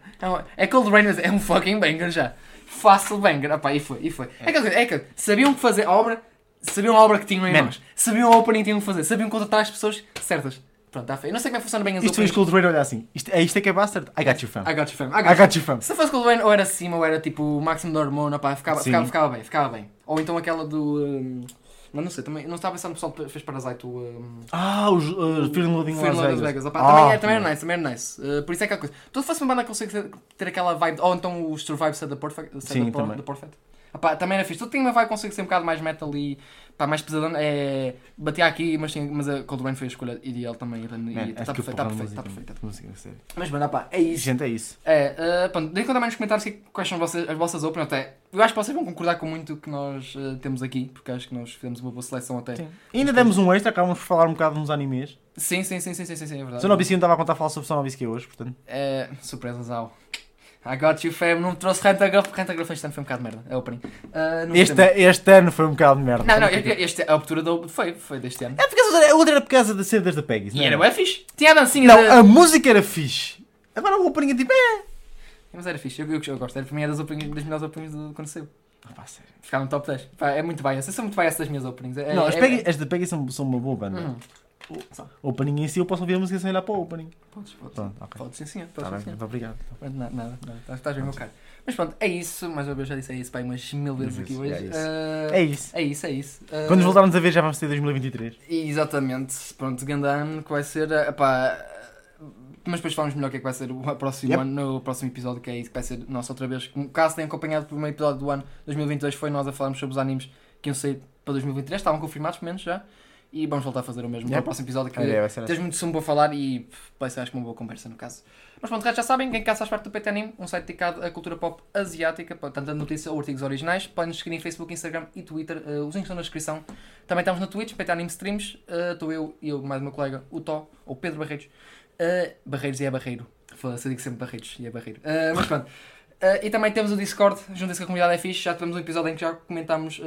É, é Cold Rain, mas é um fucking banger já. Fácil banger, ah, pá, e foi, e foi. É, coisa, é que sabiam que fazer a obra, sabiam a obra que tinham em mãos, sabiam a opening que tinham que fazer, sabiam contratar as pessoas certas. Pronto, está feio. Não sei como é que funciona bem as Isto foi Rain olhar assim. Isto, é isto é que é Bastard? I got you, fam. I got you, fam. I I got you. got you, fam. Se fosse ou era acima, ou era tipo o máximo da hormona, pá, ficava, Sim. ficava, ficava bem, ficava bem. Ou então aquela do. hum, mas não sei, também. Não estava a pensar no pessoal que fez Parasite, o. Um, Ah, os uh, Fear and Loading Las Vegas. Vegas. Opá, Ah, também, é, também era nice, também era nice. Uh, por isso é aquela coisa. Tudo fosse uma banda que consegue ter, aquela vibe. Ou então os Survive Set the Sim, the, também. the. Opá, também era fixe. Tudo tinha uma vibe que consegue ser um bocado mais metal e pá, mais pesadão. É, batia aqui, mas, mas a Cold Rain foi a escolha ideal também. Está perfeito, está perfeito, está perfeito. música, sério. Mas, mano, opá, é isso. Gente, é isso. É, uh, pronto, deixem também nos comentários quais são vocês- as vossas opiniões. Até, eu acho que vocês vão concordar com muito o que nós uh, temos aqui, porque acho que nós fizemos uma boa seleção até. Sim. Ainda demos um extra, acabamos por falar um bocado nos animes. Sim, sim, sim, sim, sim, sim, sim é verdade. Sonobici não estava a contar falar sobre Sonobici hoje, portanto. É, surpresas ao. I got you, fam. Não me trouxe Rentagraph, porque Rentagraph este ano foi um bocado de merda. É o opening. Uh, não Este, este ano foi um bocado de merda. Não, não, este, este, a abertura do, foi, foi deste ano. É porque a outra era por causa das cenas da Peggy. E era bem fixe. Tinha a dancinha Não, da- a música era fixe. Agora o opening é tipo. É. Mas era fixe, eu, eu, eu gosto. Era, para mim era das, openings, das melhores openings do quando saiu. Ah, pá. Ficar no top 10. Pá, é muito bias. Eu sou muito bias das minhas openings. É, Não, é, as, é- Peggy, as da Peggy são, são uma boa banda. Hum. O opening em si eu posso ouvir a música sem olhar para o opening. Podes, podes. Pronto, ok. Pode sim, senhor. Tá Pode, bem, sim, senhor. muito obrigado. Nada, nada, nada. Estás- Estás bem, meu caro. Mas pronto, é isso. Mais uma vez já disse é isso, pai, umas mil vezes aqui hoje. é isso. Ah, É isso. é isso, é isso. Ah, Quando nos voltarmos a ver já vamos ter 2023. Exatamente. Pronto, grande ano que vai ser. ah, epá, mas depois falamos melhor o que é que vai ser o próximo Yep. ano, no próximo episódio, que é isso que vai ser nossa outra vez. Caso tenham acompanhado o primeiro episódio do ano 2022, foi nós a falarmos sobre os animes que iam sair para 2023, estavam confirmados, pelo menos já. E vamos voltar a fazer o mesmo Yep. no próximo episódio, que ser tens muito sumo para falar e vai ser acho que uma boa conversa no caso. Mas pronto, já sabem, quem caça faz parte do PT Anime, um site dedicado à cultura pop asiática, para tanto a notícia ou artigos originais. Podem nos seguir em Facebook, Instagram e Twitter, eh, os links estão na descrição. Também estamos na Twitch, PT Anime Streams, eh, estou eu e eu, mais o meu colega, o Tó, ou Pedro Barreiros. Eh, Barreiros e é Barreiro, foda-se, eu digo sempre Barreiros e é Barreiro. Eh, mas pronto. E também temos o Discord, juntem-se com a comunidade é fixe, já tivemos um episódio em que já comentámos,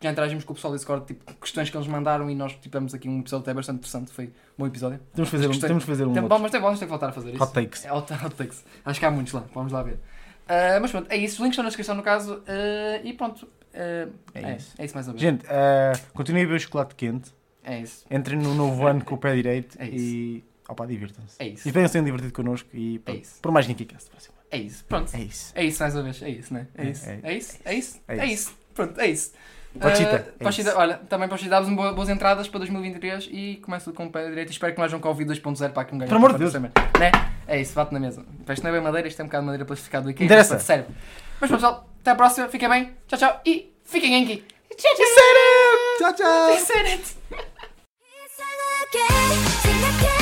já interagimos com o pessoal do Discord, tipo, questões que eles mandaram e nós tivemos aqui um episódio até bastante interessante, foi um bom episódio. Temos de fazer um, Gostei. temos fazer um Tem- ter, vamos ter que voltar a fazer isso. Hot takes. É hot, hot takes. Acho que há muitos lá, vamos lá ver. Ah, mas pronto, é isso. Os links estão na descrição no caso. ah, e pronto. ah, É é, isso. é isso mais uma vez. Gente, eh, continuem a ver o chocolate quente. É isso. Entrem no novo ano com o pé direito É isso. e. Opa, divirtam-se. É isso. E venham sendo divertido connosco e É pronto, isso. por mais Geekcast próximo. É isso, pronto. É isso. É isso mais uma vez, é isso, né? É É, isso, é, é isso, é isso, é é isso. Pronto, é isso. Pochita, Ah, é Pochita, isso. olha, também Pochita, dá-vos boas, entradas para 2023 e começo com o pé direito. Espero que não haja um Covid 2.0 para que me ganhe. Por amor de Deus. Né? É isso, bate na mesa. Isto não é bem madeira, isto é um bocado de madeira plastificada do IKEA. Interessa. mas Sério. Mas pessoal, até à próxima, fiquem bem, tchau, tchau e fiquem aqui. Tchau, tchau. Tchau, tchau. Sério. [LAUGHS] け